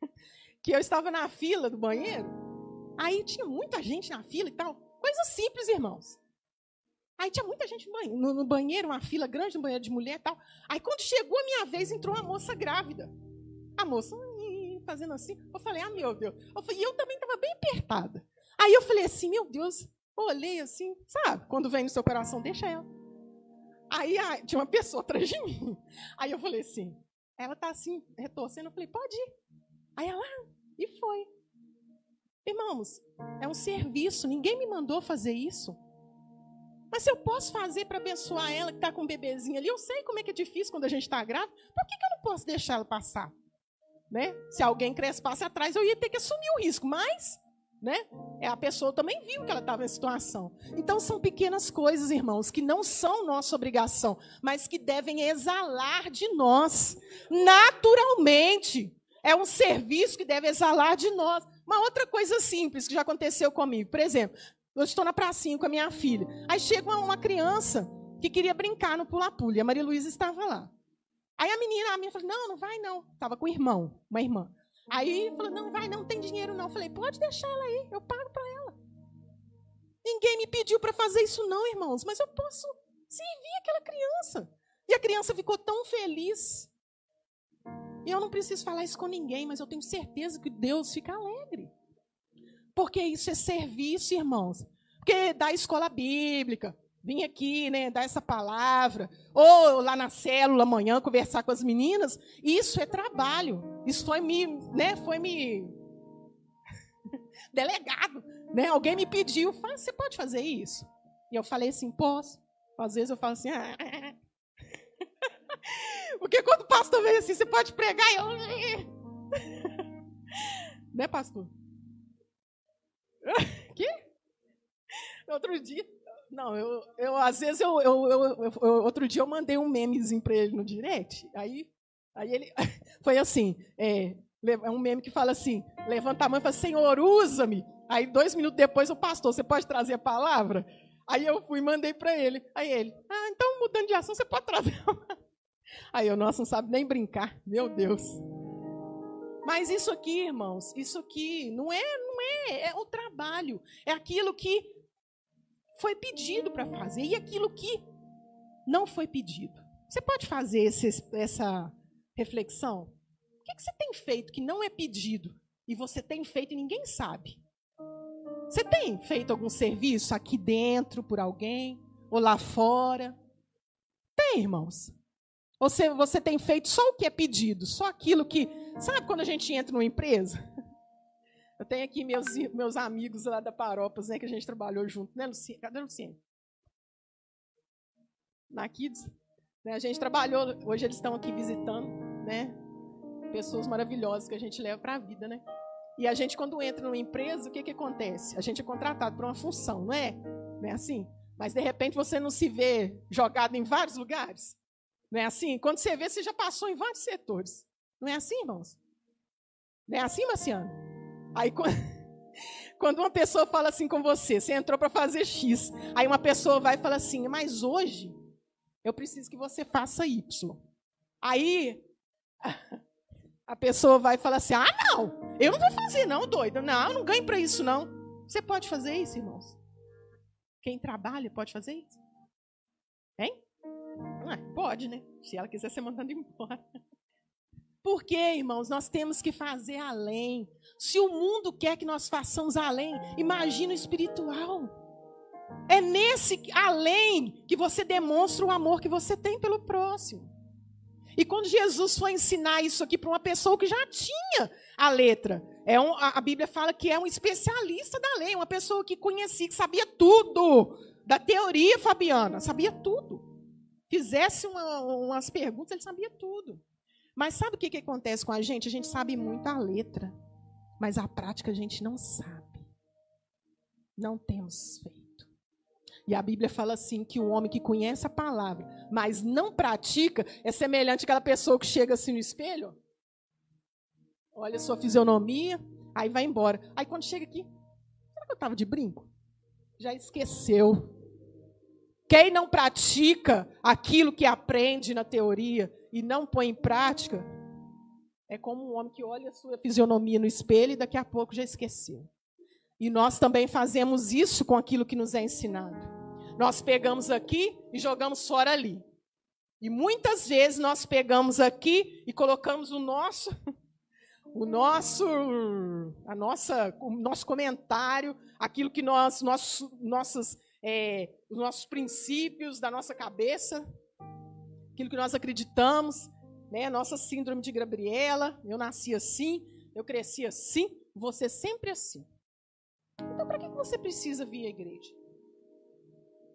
que eu estava na fila do banheiro Aí tinha muita gente na fila e tal. Coisa simples, irmãos. Aí tinha muita gente no banheiro, uma fila grande no banheiro de mulher e tal. Aí quando chegou a minha vez, entrou uma moça grávida. A moça fazendo assim. Eu falei, ah, meu Deus. Eu falei, e eu também estava bem apertada. Aí eu falei assim, meu Deus. Olhei assim, sabe? Quando vem no seu coração, deixa ela. Aí tinha uma pessoa atrás de mim. Aí eu falei assim, ela tá assim, retorcendo. Eu falei, pode ir. Aí ela, ah, e foi. Irmãos, é um serviço, ninguém me mandou fazer isso. Mas se eu posso fazer para abençoar ela que está com um bebezinho ali, eu sei como é que é difícil quando a gente está grávida, por que, que eu não posso deixar ela passar? Né? Se alguém cresce, passe atrás, eu ia ter que assumir o risco, mas né? É, a pessoa também viu que ela estava em situação. Então são pequenas coisas, irmãos, que não são nossa obrigação, mas que devem exalar de nós naturalmente. É um serviço que deve exalar de nós. Uma outra coisa simples que já aconteceu comigo. Por exemplo, eu estou na pracinha com a minha filha. Aí chega uma, criança que queria brincar no pula-pula. E a Maria Luísa estava lá. Aí a menina, a menina falou, não, não vai não. Estava com o irmão, uma irmã. Aí falou, não, vai, não tem dinheiro não. Eu falei, pode deixar ela aí, eu pago para ela. Ninguém me pediu para fazer isso não, irmãos, mas eu posso servir aquela criança. E a criança ficou tão feliz. E eu não preciso falar isso com ninguém, mas eu tenho certeza que Deus fica alegre. Porque isso é serviço, irmãos. Porque da escola bíblica, vir aqui, né, dar essa palavra, ou lá na célula amanhã conversar com as meninas, isso é trabalho. Isso foi me, né, foi me delegado, né? Alguém me pediu, você pode fazer isso? E eu falei assim, posso. Às vezes eu falo assim, ah. Porque quando o pastor vem assim, você pode pregar e eu. né, pastor? que? Outro dia. Não, eu, eu às vezes eu, eu, eu, eu, outro dia eu mandei um memezinho para ele no direct. Aí, aí ele foi assim, é, é um meme que fala assim: levanta a mão e fala, Senhor, usa-me. Aí dois minutos depois o pastor, você pode trazer a palavra? Aí eu fui e mandei para ele. Aí ele, ah, então mudando de ação, você pode trazer. Aí eu, nossa, não sabe nem brincar. Meu Deus. Mas isso aqui, irmãos, isso aqui não é, não é, é o trabalho. É aquilo que foi pedido para fazer e aquilo que não foi pedido. Você pode fazer esse, essa reflexão? O que, que você tem feito que não é pedido e você tem feito e ninguém sabe? Você tem feito algum serviço aqui dentro por alguém ou lá fora? Tem, irmãos. Você, você tem feito só o que é pedido, só aquilo que. Sabe quando a gente entra numa empresa? Eu tenho aqui meus, meus amigos lá da Paropas, né, que a gente trabalhou junto, né, Luciene? Cadê a Luciene? Na Kids. Né, a gente trabalhou, hoje eles estão aqui visitando, né? Pessoas maravilhosas que a gente leva para a vida, né? E a gente, quando entra numa empresa, o que, que acontece? A gente é contratado para uma função, não é? Não é assim? Mas, de repente, você não se vê jogado em vários lugares? Não é assim? Quando você vê, você já passou em vários setores. Não é assim, irmãos? Não é assim, Marciano? Aí, quando uma pessoa fala assim com você, você entrou para fazer X, aí uma pessoa vai e fala assim, mas hoje eu preciso que você faça Y. Aí a pessoa vai falar assim, ah, não, eu não vou fazer não, doido. Não, eu não ganho para isso não. Você pode fazer isso, irmãos? Quem trabalha pode fazer isso? Hein? Ah, pode, né? Se ela quiser ser mandada embora. Por quê, irmãos? Nós temos que fazer além. Se o mundo quer que nós façamos além, imagina o espiritual. É nesse além que você demonstra o amor que você tem pelo próximo. E quando Jesus foi ensinar isso aqui para uma pessoa que já tinha a letra, é um, a, Bíblia fala que é um especialista da lei, uma pessoa que conhecia, que sabia tudo da teoria fabiana, sabia tudo. Fizesse uma, umas perguntas, ele sabia tudo. Mas sabe o que, que acontece com a gente? A gente sabe muito a letra, mas a prática a gente não sabe. Não temos feito. E a Bíblia fala assim: que o homem que conhece a palavra, mas não pratica, é semelhante àquela pessoa que chega assim no espelho, olha a sua fisionomia, aí vai embora. Aí quando chega aqui, será que eu estava de brinco? Já esqueceu. Quem não pratica aquilo que aprende na teoria e não põe em prática, é como um homem que olha a sua fisionomia no espelho e daqui a pouco já esqueceu. E nós também fazemos isso com aquilo que nos é ensinado. Nós pegamos aqui e jogamos fora ali. E muitas vezes nós pegamos aqui e colocamos o nosso o nosso a nossa o nosso comentário, aquilo que nós nossos nossos é, os nossos princípios da nossa cabeça, aquilo que nós acreditamos, né? Nossa síndrome de Gabriela, eu nasci assim, eu cresci assim, você sempre assim. Então, para que você precisa vir à igreja?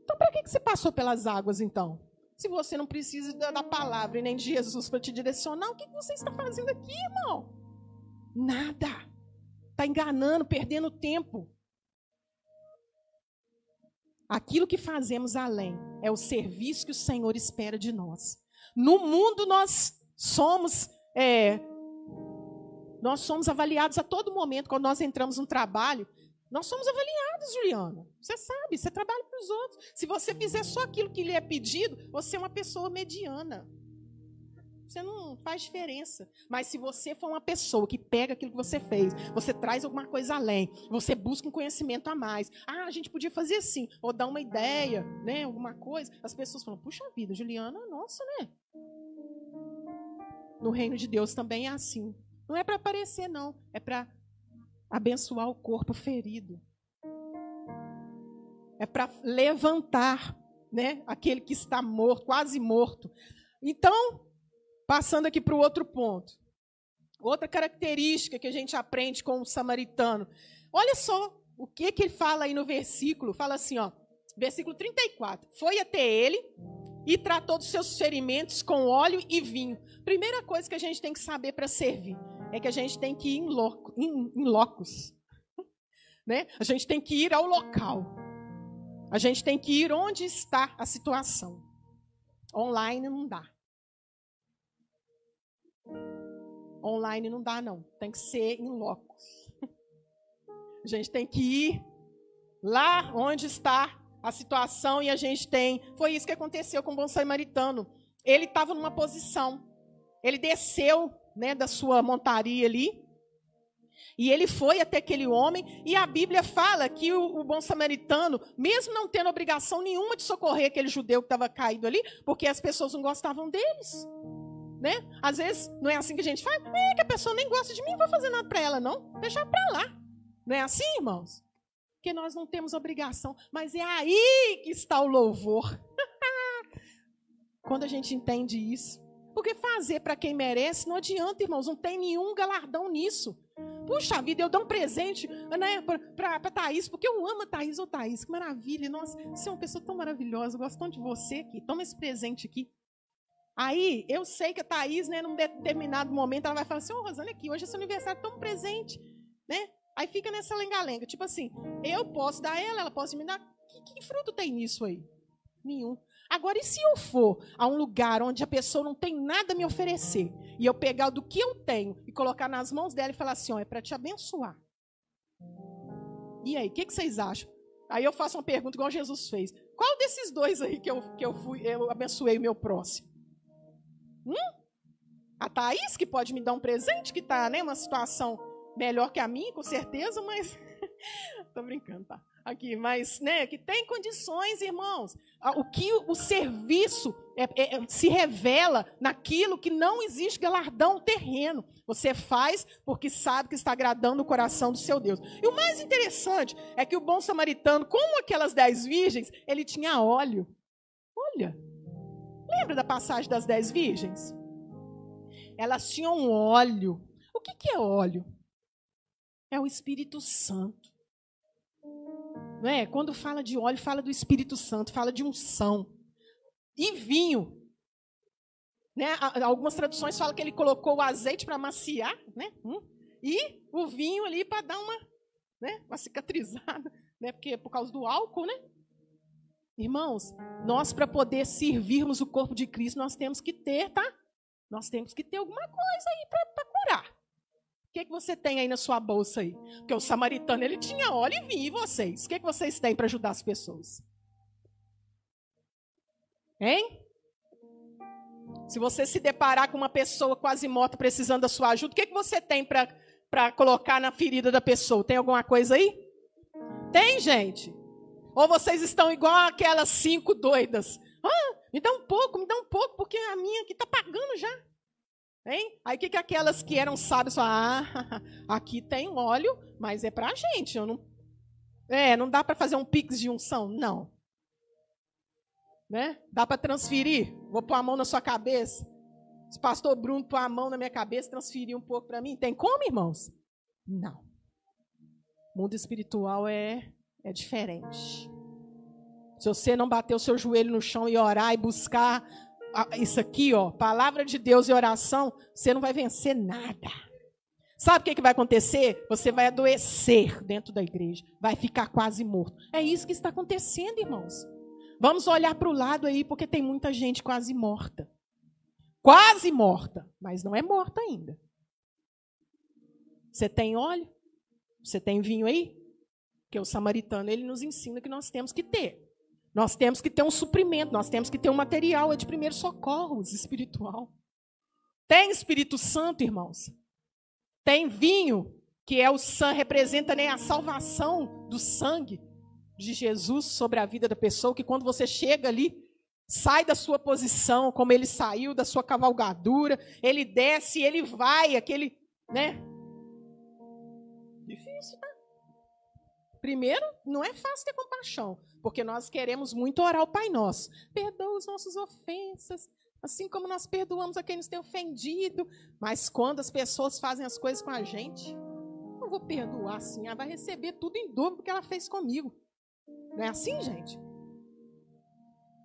Então, para que você passou pelas águas, então? Se você não precisa da palavra e nem de Jesus para te direcionar, o que você está fazendo aqui, irmão? Nada. Está enganando, perdendo tempo. Aquilo que fazemos além é o serviço que o Senhor espera de nós. No mundo nós somos é, nós somos avaliados a todo momento quando nós entramos no trabalho. Nós somos avaliados, Juliana. Você sabe, você trabalha para os outros. Se você fizer só aquilo que lhe é pedido, você é uma pessoa mediana. Você não faz diferença. Mas se você for uma pessoa que pega aquilo que você fez, você traz alguma coisa além, você busca um conhecimento a mais. Ah, a gente podia fazer assim, ou dar uma ideia, né, alguma coisa. As pessoas falam: "Puxa vida, Juliana, nossa, né?" No reino de Deus também é assim. Não é para aparecer não, é para abençoar o corpo ferido. É para levantar, né, aquele que está morto, quase morto. Então, passando aqui para o outro ponto. Outra característica que a gente aprende com o samaritano. Olha só o que que ele fala aí no versículo. Fala assim, ó: versículo 34. Foi até ele e tratou dos seus ferimentos com óleo e vinho. Primeira coisa que a gente tem que saber para servir é que a gente tem que ir em, loco, em, em locos. Né? A gente tem que ir ao local. A gente tem que ir onde está a situação. Online não dá. Online não dá, não. Tem que ser em locos. A gente tem que ir lá onde está a situação e a gente tem. Foi isso que aconteceu com o bom samaritano. Ele estava numa posição. Ele desceu né, da sua montaria ali. E ele foi até aquele homem, e a Bíblia fala que o, o, bom samaritano, mesmo não tendo obrigação nenhuma de socorrer aquele judeu que estava caído ali, porque as pessoas não gostavam deles. Né? Às vezes não é assim que a gente faz, é que a pessoa nem gosta de mim, não vou fazer nada para ela, não. Deixar para lá. Não é assim, irmãos? Porque nós não temos obrigação, mas é aí que está o louvor. Quando a gente entende isso. Porque fazer para quem merece não adianta, irmãos, não tem nenhum galardão nisso. Puxa vida, eu dou um presente né, para Thaís, porque eu amo a Thaís. Ô oh, Thaís, que maravilha. Nossa, você é uma pessoa tão maravilhosa, eu gosto tanto de você aqui. Toma esse presente aqui. Aí, eu sei que a Thaís, né, num determinado momento, ela vai falar assim, ô oh, Rosana, aqui, hoje é seu aniversário, um presente. Né? Aí fica nessa lenga-lenga. Tipo assim, eu posso dar ela, ela pode me dar. Que, que fruto tem nisso aí? Nenhum. Agora, e se eu for a um lugar onde a pessoa não tem nada a me oferecer, e eu pegar do que eu tenho e colocar nas mãos dela e falar assim: ó, é para te abençoar. E aí, o que, que, vocês acham? Aí eu faço uma pergunta igual Jesus fez: qual desses dois aí que eu, que eu fui, eu abençoei o meu próximo? Hum? A Thaís, que pode me dar um presente, que está né, uma situação melhor que a minha, com certeza, mas. Tô brincando, tá? Aqui, mas, né, que tem condições, irmãos. O que o serviço é, é, é, se revela naquilo que não existe galardão terreno. Você faz porque sabe que está agradando o coração do seu Deus. E o mais interessante é que o bom samaritano, como aquelas dez virgens, ele tinha óleo. Olha, lembra da passagem das dez virgens? Elas tinham óleo. O que, que é óleo? É o Espírito Santo. Não é? Quando fala de óleo, fala do Espírito Santo, fala de unção. E vinho. Né? Algumas traduções falam que ele colocou o azeite para maciar, né? Hum? E o vinho ali para dar uma, né? uma cicatrizada, né? Porque é por causa do álcool, né? Irmãos, nós para poder servirmos o corpo de Cristo, nós temos que ter, tá? Nós temos que ter alguma coisa aí para curar que, que você tem aí na sua bolsa aí? Porque o samaritano, ele tinha óleo e vinho, e vocês? O que, que vocês têm para ajudar as pessoas? Hein? Se você se deparar com uma pessoa quase morta precisando da sua ajuda, o que, que você tem para colocar na ferida da pessoa? Tem alguma coisa aí? Tem, gente? Ou vocês estão igual aquelas cinco doidas? Ah, me dá um pouco, me dá um pouco, porque a minha aqui está pagando já. Hein? Aí o que, que aquelas que eram sábias falaram? Ah, aqui tem óleo, mas é para a gente. Eu não, é, não dá para fazer um pix de unção? Não. Né? Dá para transferir? Vou pôr a mão na sua cabeça. Se o pastor Bruno pôr a mão na minha cabeça, transferir um pouco para mim. Tem como, irmãos? Não. O mundo espiritual é, é diferente. Se você não bater o seu joelho no chão e orar e buscar isso aqui, ó, palavra de Deus e oração, você não vai vencer nada. Sabe o que, que vai acontecer? Você vai adoecer dentro da igreja, vai ficar quase morto. É isso que está acontecendo, irmãos. Vamos olhar para o lado aí, porque tem muita gente quase morta. Quase morta, mas não é morta ainda. Você tem óleo? Você tem vinho aí? Que o samaritano ele nos ensina que nós temos que ter. Nós temos que ter um suprimento, nós temos que ter um material, é de primeiro socorros espiritual. Tem Espírito Santo, irmãos. Tem vinho, que é o sangue, representa né, a salvação do sangue de Jesus sobre a vida da pessoa, que quando você chega ali, sai da sua posição, como ele saiu da sua cavalgadura, ele desce, ele vai, aquele, né? Difícil, né? Primeiro, não é fácil ter compaixão, porque nós queremos muito orar o Pai Nosso. Perdoa as nossas ofensas, assim como nós perdoamos a quem nos tem ofendido. Mas quando as pessoas fazem as coisas com a gente, não vou perdoar assim. Ela vai receber tudo em dobro que ela fez comigo. Não é assim, gente?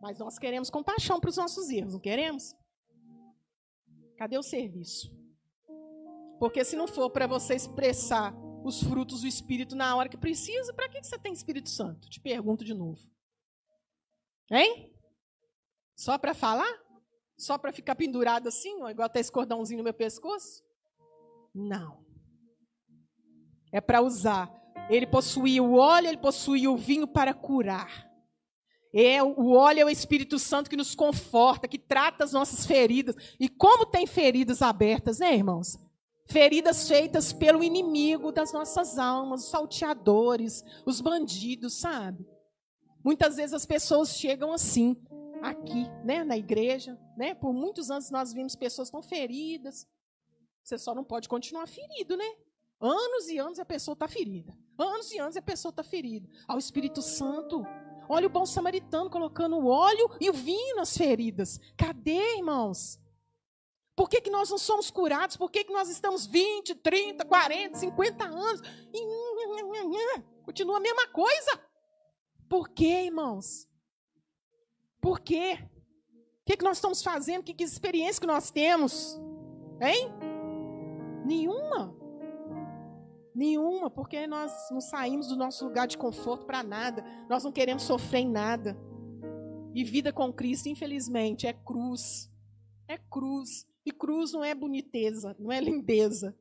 Mas nós queremos compaixão para os nossos erros, não queremos? Cadê o serviço? Porque se não for para você expressar os frutos do Espírito na hora que precisa, para que você tem Espírito Santo? Te pergunto de novo. Hein? Só para falar? Só para ficar pendurado assim, ó, igual até esse cordãozinho no meu pescoço? Não. É para usar. Ele possuía o óleo, ele possuía o vinho para curar. É, o óleo é o Espírito Santo que nos conforta, que trata as nossas feridas. E como tem feridas abertas, né, irmãos? Feridas feitas pelo inimigo das nossas almas, os salteadores, os bandidos, sabe? Muitas vezes as pessoas chegam assim, aqui, né, na igreja, né? Por muitos anos nós vimos pessoas tão feridas. Você só não pode continuar ferido, né? Anos e anos a pessoa está ferida. Anos e anos a pessoa está ferida. Ao Espírito Santo. Olha o bom samaritano colocando o óleo e o vinho nas feridas. Cadê, irmãos? Por que, que nós não somos curados? Por que, que nós estamos 20, 30, 40, 50 anos e continua a mesma coisa? Por quê, irmãos? Por quê? O que, que nós estamos fazendo? Que, que experiência que nós temos? Hein? Nenhuma. Nenhuma, porque nós não saímos do nosso lugar de conforto para nada. Nós não queremos sofrer em nada. E vida com Cristo, infelizmente, é cruz. É cruz. E cruz não é boniteza, não é lindeza.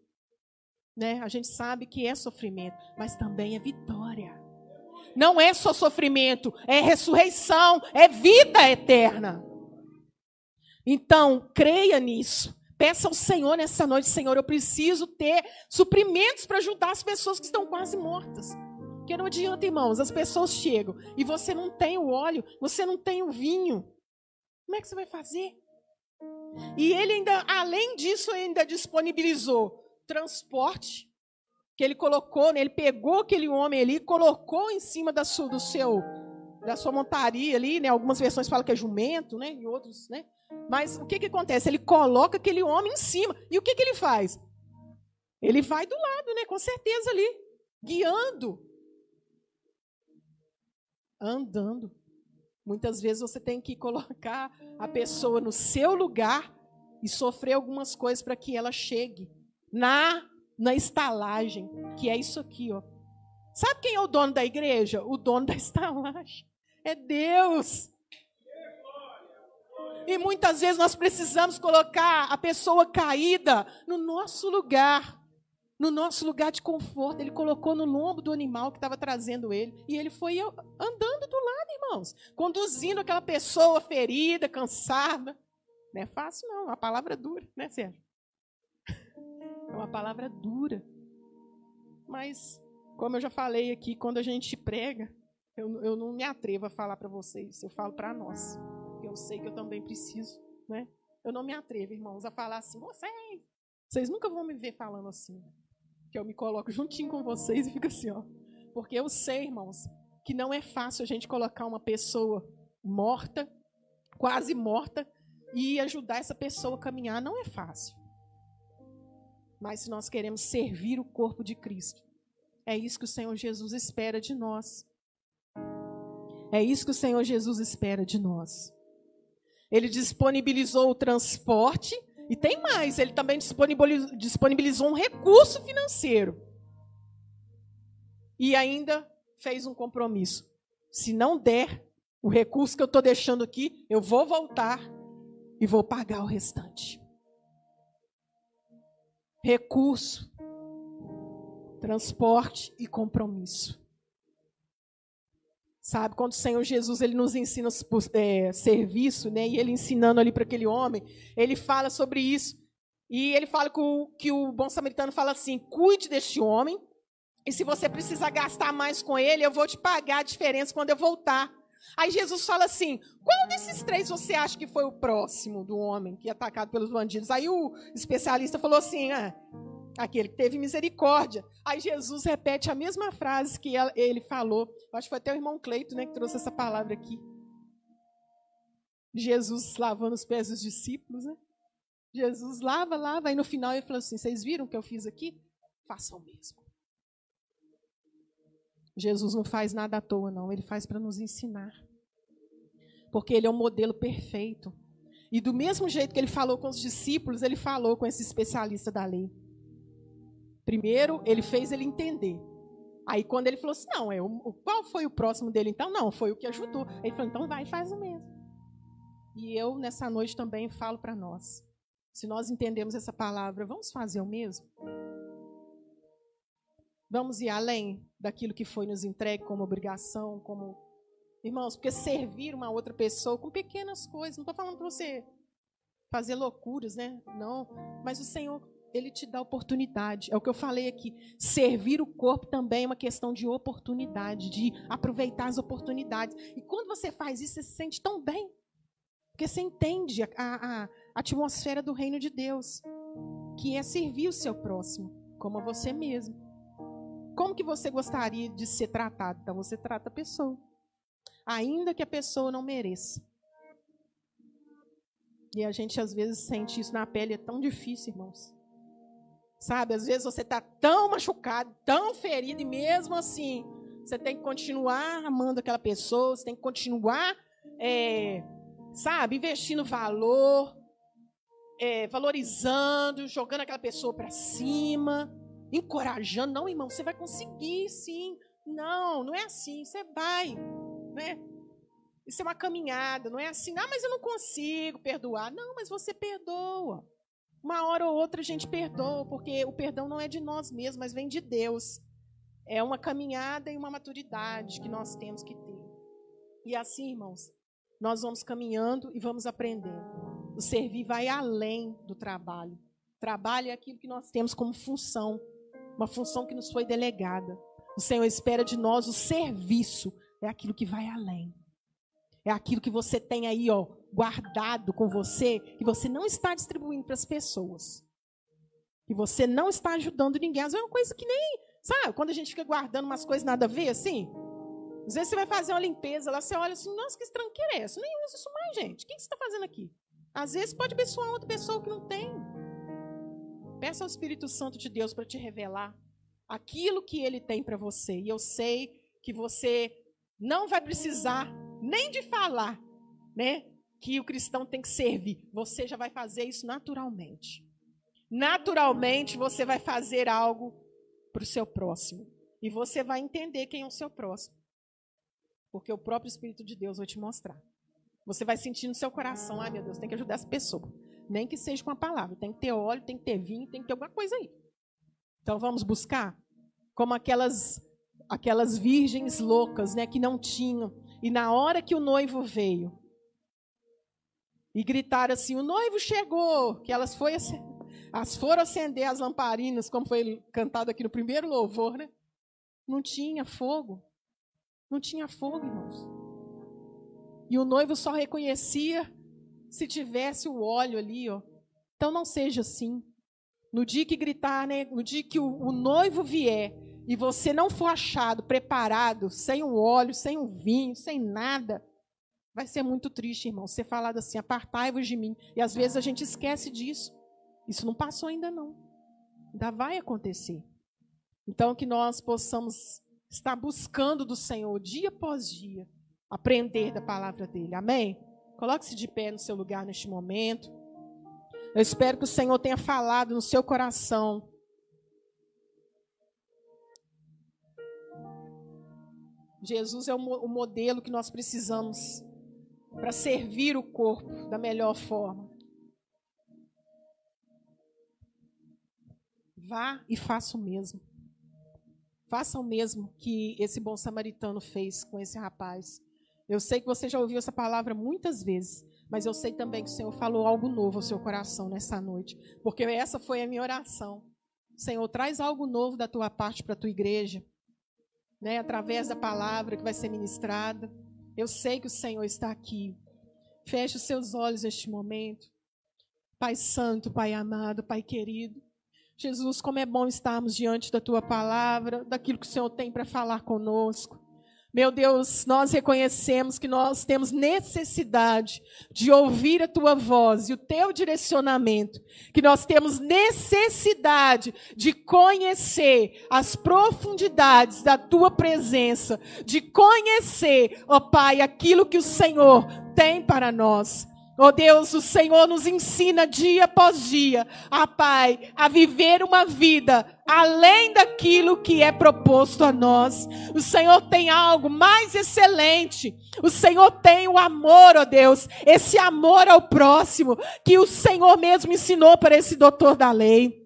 Né? A gente sabe que é sofrimento, mas também é vitória. Não é só sofrimento, é ressurreição, é vida eterna. Então, creia nisso. Peça ao Senhor nessa noite, Senhor, eu preciso ter suprimentos para ajudar as pessoas que estão quase mortas. Porque não adianta, irmãos, as pessoas chegam e você não tem o óleo, você não tem o vinho. Como é que você vai fazer? E ele ainda, além disso, ainda disponibilizou transporte, que ele colocou, né, ele pegou aquele homem ali, colocou em cima da sua, do seu, da sua montaria ali, né? Algumas versões falam que é jumento, né? E outros, né? Mas o que que acontece? Ele coloca aquele homem em cima. E o que que ele faz? Ele vai do lado, né? Com certeza ali, guiando, andando. Muitas vezes você tem que colocar a pessoa no seu lugar e sofrer algumas coisas para que ela chegue na na estalagem, que é isso aqui, ó. Sabe quem é o dono da igreja? O dono da estalagem. É Deus. E muitas vezes nós precisamos colocar a pessoa caída no nosso lugar, no nosso lugar de conforto. Ele colocou no lombo do animal que estava trazendo ele. E ele foi andando do lado, irmãos, conduzindo aquela pessoa ferida, cansada. Não é fácil, não. A palavra é dura, né, Sérgio? É uma palavra dura. Mas, como eu já falei aqui, quando a gente prega, eu, eu não me atrevo a falar para vocês, eu falo para nós. Eu sei que eu também preciso, né? Eu não me atrevo, irmãos, a falar assim, vocês, vocês nunca vão me ver falando assim. Que eu me coloco juntinho com vocês e fico assim, ó. Porque eu sei, irmãos, que não é fácil a gente colocar uma pessoa morta, quase morta, e ajudar essa pessoa a caminhar. Não é fácil. Mas se nós queremos servir o corpo de Cristo, é isso que o Senhor Jesus espera de nós. É isso que o Senhor Jesus espera de nós. Ele disponibilizou o transporte e tem mais, ele também disponibilizou, um recurso financeiro. E ainda fez um compromisso. Se não der o recurso que eu estou deixando aqui, eu vou voltar e vou pagar o restante recurso, transporte e compromisso. Sabe, quando o Senhor Jesus ele nos ensina é, serviço, né, e ele ensinando ali para aquele homem, ele fala sobre isso. E ele fala que o, que o bom samaritano fala assim: cuide deste homem, e se você precisar gastar mais com ele, eu vou te pagar a diferença quando eu voltar. Aí Jesus fala assim: qual desses três você acha que foi o próximo do homem que é atacado pelos bandidos? Aí o especialista falou assim: ah, aquele que teve misericórdia. Aí Jesus repete a mesma frase que ele falou. Acho que foi até o irmão Cleito né, que trouxe essa palavra aqui. Jesus lavando os pés dos discípulos, né? Jesus lava, lava, aí no final ele falou assim: vocês viram o que eu fiz aqui? Façam o mesmo. Jesus não faz nada à toa, não. Ele faz para nos ensinar. porque ele é um modelo perfeito. E do mesmo jeito que ele falou com os discípulos, ele falou com esse especialista da lei. Primeiro, ele fez ele entender. Aí, quando ele falou assim: não, é, o, qual foi o próximo dele então? Não, foi o que ajudou. Ele falou: então vai faz o mesmo. E eu, nessa noite, também falo para nós: se nós entendemos essa palavra, vamos fazer o mesmo? Vamos ir além daquilo que foi nos entregue como obrigação, como Irmãos, porque servir uma outra pessoa com pequenas coisas, não estou falando para você fazer loucuras, né? Não, mas o Senhor, Ele te dá oportunidade. É o que eu falei aqui. Servir o corpo também é uma questão de oportunidade, de aproveitar as oportunidades. E quando você faz isso, você se sente tão bem. Porque você entende a, a, a atmosfera do reino de Deus, que é servir o seu próximo, como a você mesmo. Como que você gostaria de ser tratado? Então você trata a pessoa ainda que a pessoa não mereça. E a gente às vezes sente isso na pele, é tão difícil, irmãos. Sabe, às vezes você está tão machucado, tão ferido, e mesmo assim, você tem que continuar amando aquela pessoa, você tem que continuar, é, sabe, investindo valor, é, valorizando, jogando aquela pessoa para cima, encorajando. Não, irmão, você vai conseguir sim. Não, não é assim, você vai né? Isso é uma caminhada, não é assim, ah, mas eu não consigo perdoar. Não, mas você perdoa. Uma hora ou outra a gente perdoa, porque o perdão não é de nós mesmos, mas vem de Deus. É uma caminhada e uma maturidade que nós temos que ter. E assim, irmãos, nós vamos caminhando e vamos aprendendo. O servir vai além do trabalho. Trabalho é aquilo que nós temos como função, uma função que nos foi delegada. O Senhor espera de nós o serviço, é aquilo que vai além. É aquilo que você tem aí, ó, guardado com você, que você não está distribuindo para as pessoas. Que você não está ajudando ninguém. Às vezes é uma coisa que nem, sabe, quando a gente fica guardando umas coisas nada a ver, assim. Às vezes você vai fazer uma limpeza lá, você olha assim, nossa, que estranqueira é essa? Nem usa isso mais, gente. O que você está fazendo aqui? Às vezes pode abençoar outra pessoa que não tem. Peça ao Espírito Santo de Deus para te revelar aquilo que ele tem para você. E eu sei que você não vai precisar nem de falar, né? Que o cristão tem que servir. Você já vai fazer isso naturalmente. Naturalmente você vai fazer algo para o seu próximo. E você vai entender quem é o seu próximo. Porque o próprio Espírito de Deus vai te mostrar. Você vai sentir no seu coração, ai meu Deus, tem que ajudar essa pessoa. Nem que seja com a palavra. Tem que ter óleo, tem que ter vinho, tem que ter alguma coisa aí. Então vamos buscar como aquelas aquelas virgens loucas, né, que não tinham. E na hora que o noivo veio, e gritaram assim: "O noivo chegou!", que elas foi as foram acender as lamparinas, como foi cantado aqui no primeiro louvor, né? Não tinha fogo. Não tinha fogo, irmãos. E o noivo só reconhecia se tivesse o óleo ali, ó. Então não seja assim. No dia que gritar, né? No dia que o, o noivo vier, e você não for achado preparado, sem o óleo, sem o vinho, sem nada, vai ser muito triste, irmão. Ser falado assim, apartai-vos de mim. E às vezes a gente esquece disso. Isso não passou ainda não. Ainda vai acontecer. Então que nós possamos estar buscando do Senhor dia após dia, aprender da palavra dele. Amém? Coloque-se de pé no seu lugar neste momento. Eu espero que o Senhor tenha falado no seu coração Jesus é o modelo que nós precisamos para servir o corpo da melhor forma. Vá e faça o mesmo. Faça o mesmo que esse bom samaritano fez com esse rapaz. Eu sei que você já ouviu essa palavra muitas vezes, mas eu sei também que o Senhor falou algo novo ao seu coração nessa noite, porque essa foi a minha oração. Senhor, traz algo novo da tua parte para a tua igreja né, através da palavra que vai ser ministrada. Eu sei que o Senhor está aqui. Feche os seus olhos neste momento. Pai Santo, Pai amado, Pai querido. Jesus, como é bom estarmos diante da tua palavra, daquilo que o Senhor tem para falar conosco. Meu Deus, nós reconhecemos que nós temos necessidade de ouvir a tua voz e o teu direcionamento, que nós temos necessidade de conhecer as profundidades da tua presença, de conhecer, ó Pai, aquilo que o Senhor tem para nós. Oh Deus, o Senhor nos ensina dia após dia, a Pai, a viver uma vida além daquilo que é proposto a nós. O Senhor tem algo mais excelente. O Senhor tem o amor, ó oh Deus, esse amor ao próximo que o Senhor mesmo ensinou para esse doutor da lei.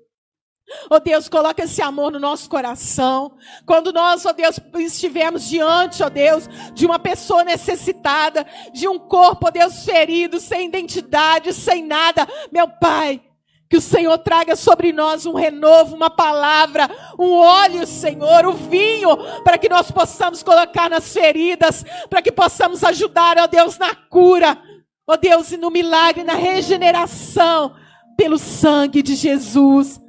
Oh Deus, coloca esse amor no nosso coração. Quando nós, oh Deus, estivermos diante, oh Deus, de uma pessoa necessitada, de um corpo, oh Deus, ferido, sem identidade, sem nada, meu Pai, que o Senhor traga sobre nós um renovo, uma palavra, um óleo, Senhor, o vinho, para que nós possamos colocar nas feridas, para que possamos ajudar, ó Deus, na cura, ó Deus, e no milagre, na regeneração, pelo sangue de Jesus.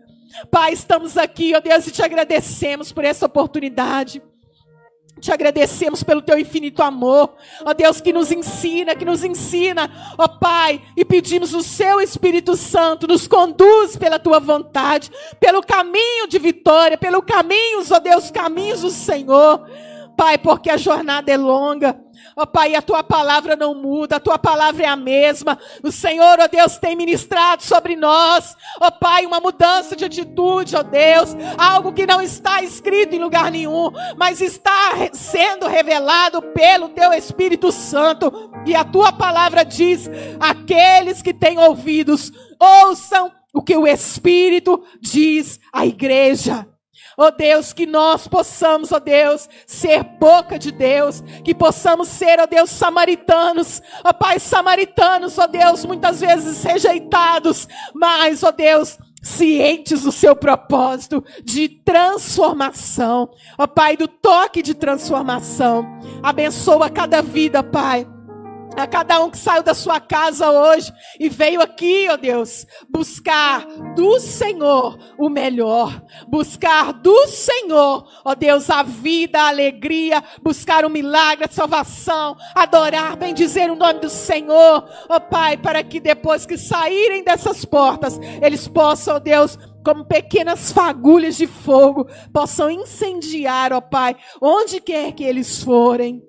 Pai, estamos aqui, ó Deus, e te agradecemos por essa oportunidade. Te agradecemos pelo teu infinito amor, ó Deus, que nos ensina, que nos ensina, ó Pai, e pedimos o seu Espírito Santo nos conduz pela tua vontade, pelo caminho de vitória, pelo caminho, ó Deus, caminhos do Senhor. Pai, porque a jornada é longa. Ó oh, Pai, a tua palavra não muda, a tua palavra é a mesma. O Senhor, ó oh Deus, tem ministrado sobre nós. Ó oh, Pai, uma mudança de atitude, ó Deus. Algo que não está escrito em lugar nenhum, mas está sendo revelado pelo teu Espírito Santo. E a tua palavra diz: aqueles que têm ouvidos, ouçam o que o Espírito diz à igreja. Ó oh Deus, que nós possamos, ó oh Deus, ser boca de Deus, que possamos ser, ó oh Deus, samaritanos, ó Pai, samaritanos, ó Deus, muitas vezes rejeitados, mas, ó Deus, cientes do seu propósito de transformação, ó Pai, do toque de transformação. Abençoa cada vida, Pai a cada um que saiu da sua casa hoje e veio aqui, ó Deus, buscar do Senhor o melhor, buscar do Senhor, ó Deus, a vida, a alegria, buscar o milagre, a salvação, adorar, bendizer o nome do Senhor, ó Pai, para que depois que saírem dessas portas, eles possam, ó Deus, como pequenas fagulhas de fogo, possam incendiar, ó Pai, onde quer que eles forem.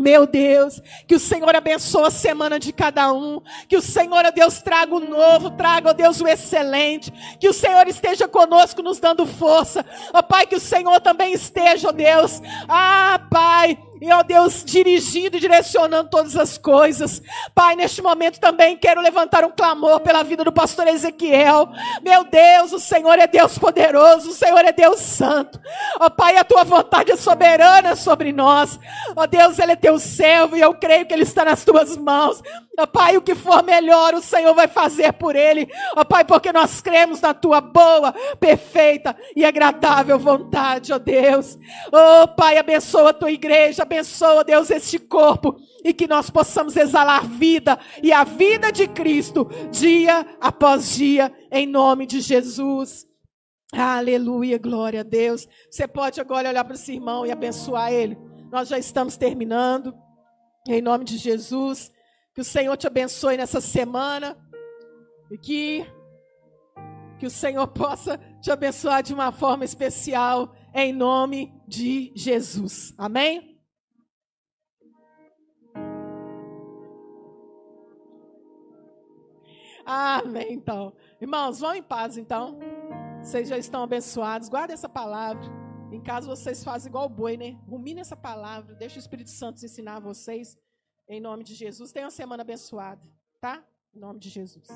Meu Deus, que o Senhor abençoe a semana de cada um, que o Senhor, ó Deus, traga o novo, traga, ó Deus, o excelente, que o Senhor esteja conosco nos dando força, ó Pai, que o Senhor também esteja, ó Deus, ah, Pai, e, ó Deus, dirigindo e direcionando todas as coisas. Pai, neste momento também quero levantar um clamor pela vida do pastor Ezequiel. Meu Deus, o Senhor é Deus poderoso, o Senhor é Deus santo. Ó Pai, a tua vontade é soberana sobre nós. Ó Deus, ele é teu servo e eu creio que ele está nas tuas mãos. Ó Pai, o que for melhor, o Senhor vai fazer por ele. Ó Pai, porque nós cremos na tua boa, perfeita e agradável vontade, ó Deus. Ó Pai, abençoa a tua igreja, abençoa, Deus, este corpo e que nós possamos exalar vida e a vida de Cristo dia após dia, em nome de Jesus. Aleluia, glória a Deus. Você pode agora olhar para esse irmão e abençoar ele. Nós já estamos terminando. Em nome de Jesus. Que o Senhor te abençoe nessa semana. E que, que o Senhor possa te abençoar de uma forma especial. Em nome de Jesus. Amém? Amém, então. Irmãos, vão em paz, então. Vocês já estão abençoados. Guardem essa palavra. Em caso vocês fazem igual o boi, né? Rumine essa palavra. Deixa o Espírito Santo ensinar vocês. Em nome de Jesus. Tenha uma semana abençoada, tá? Em nome de Jesus.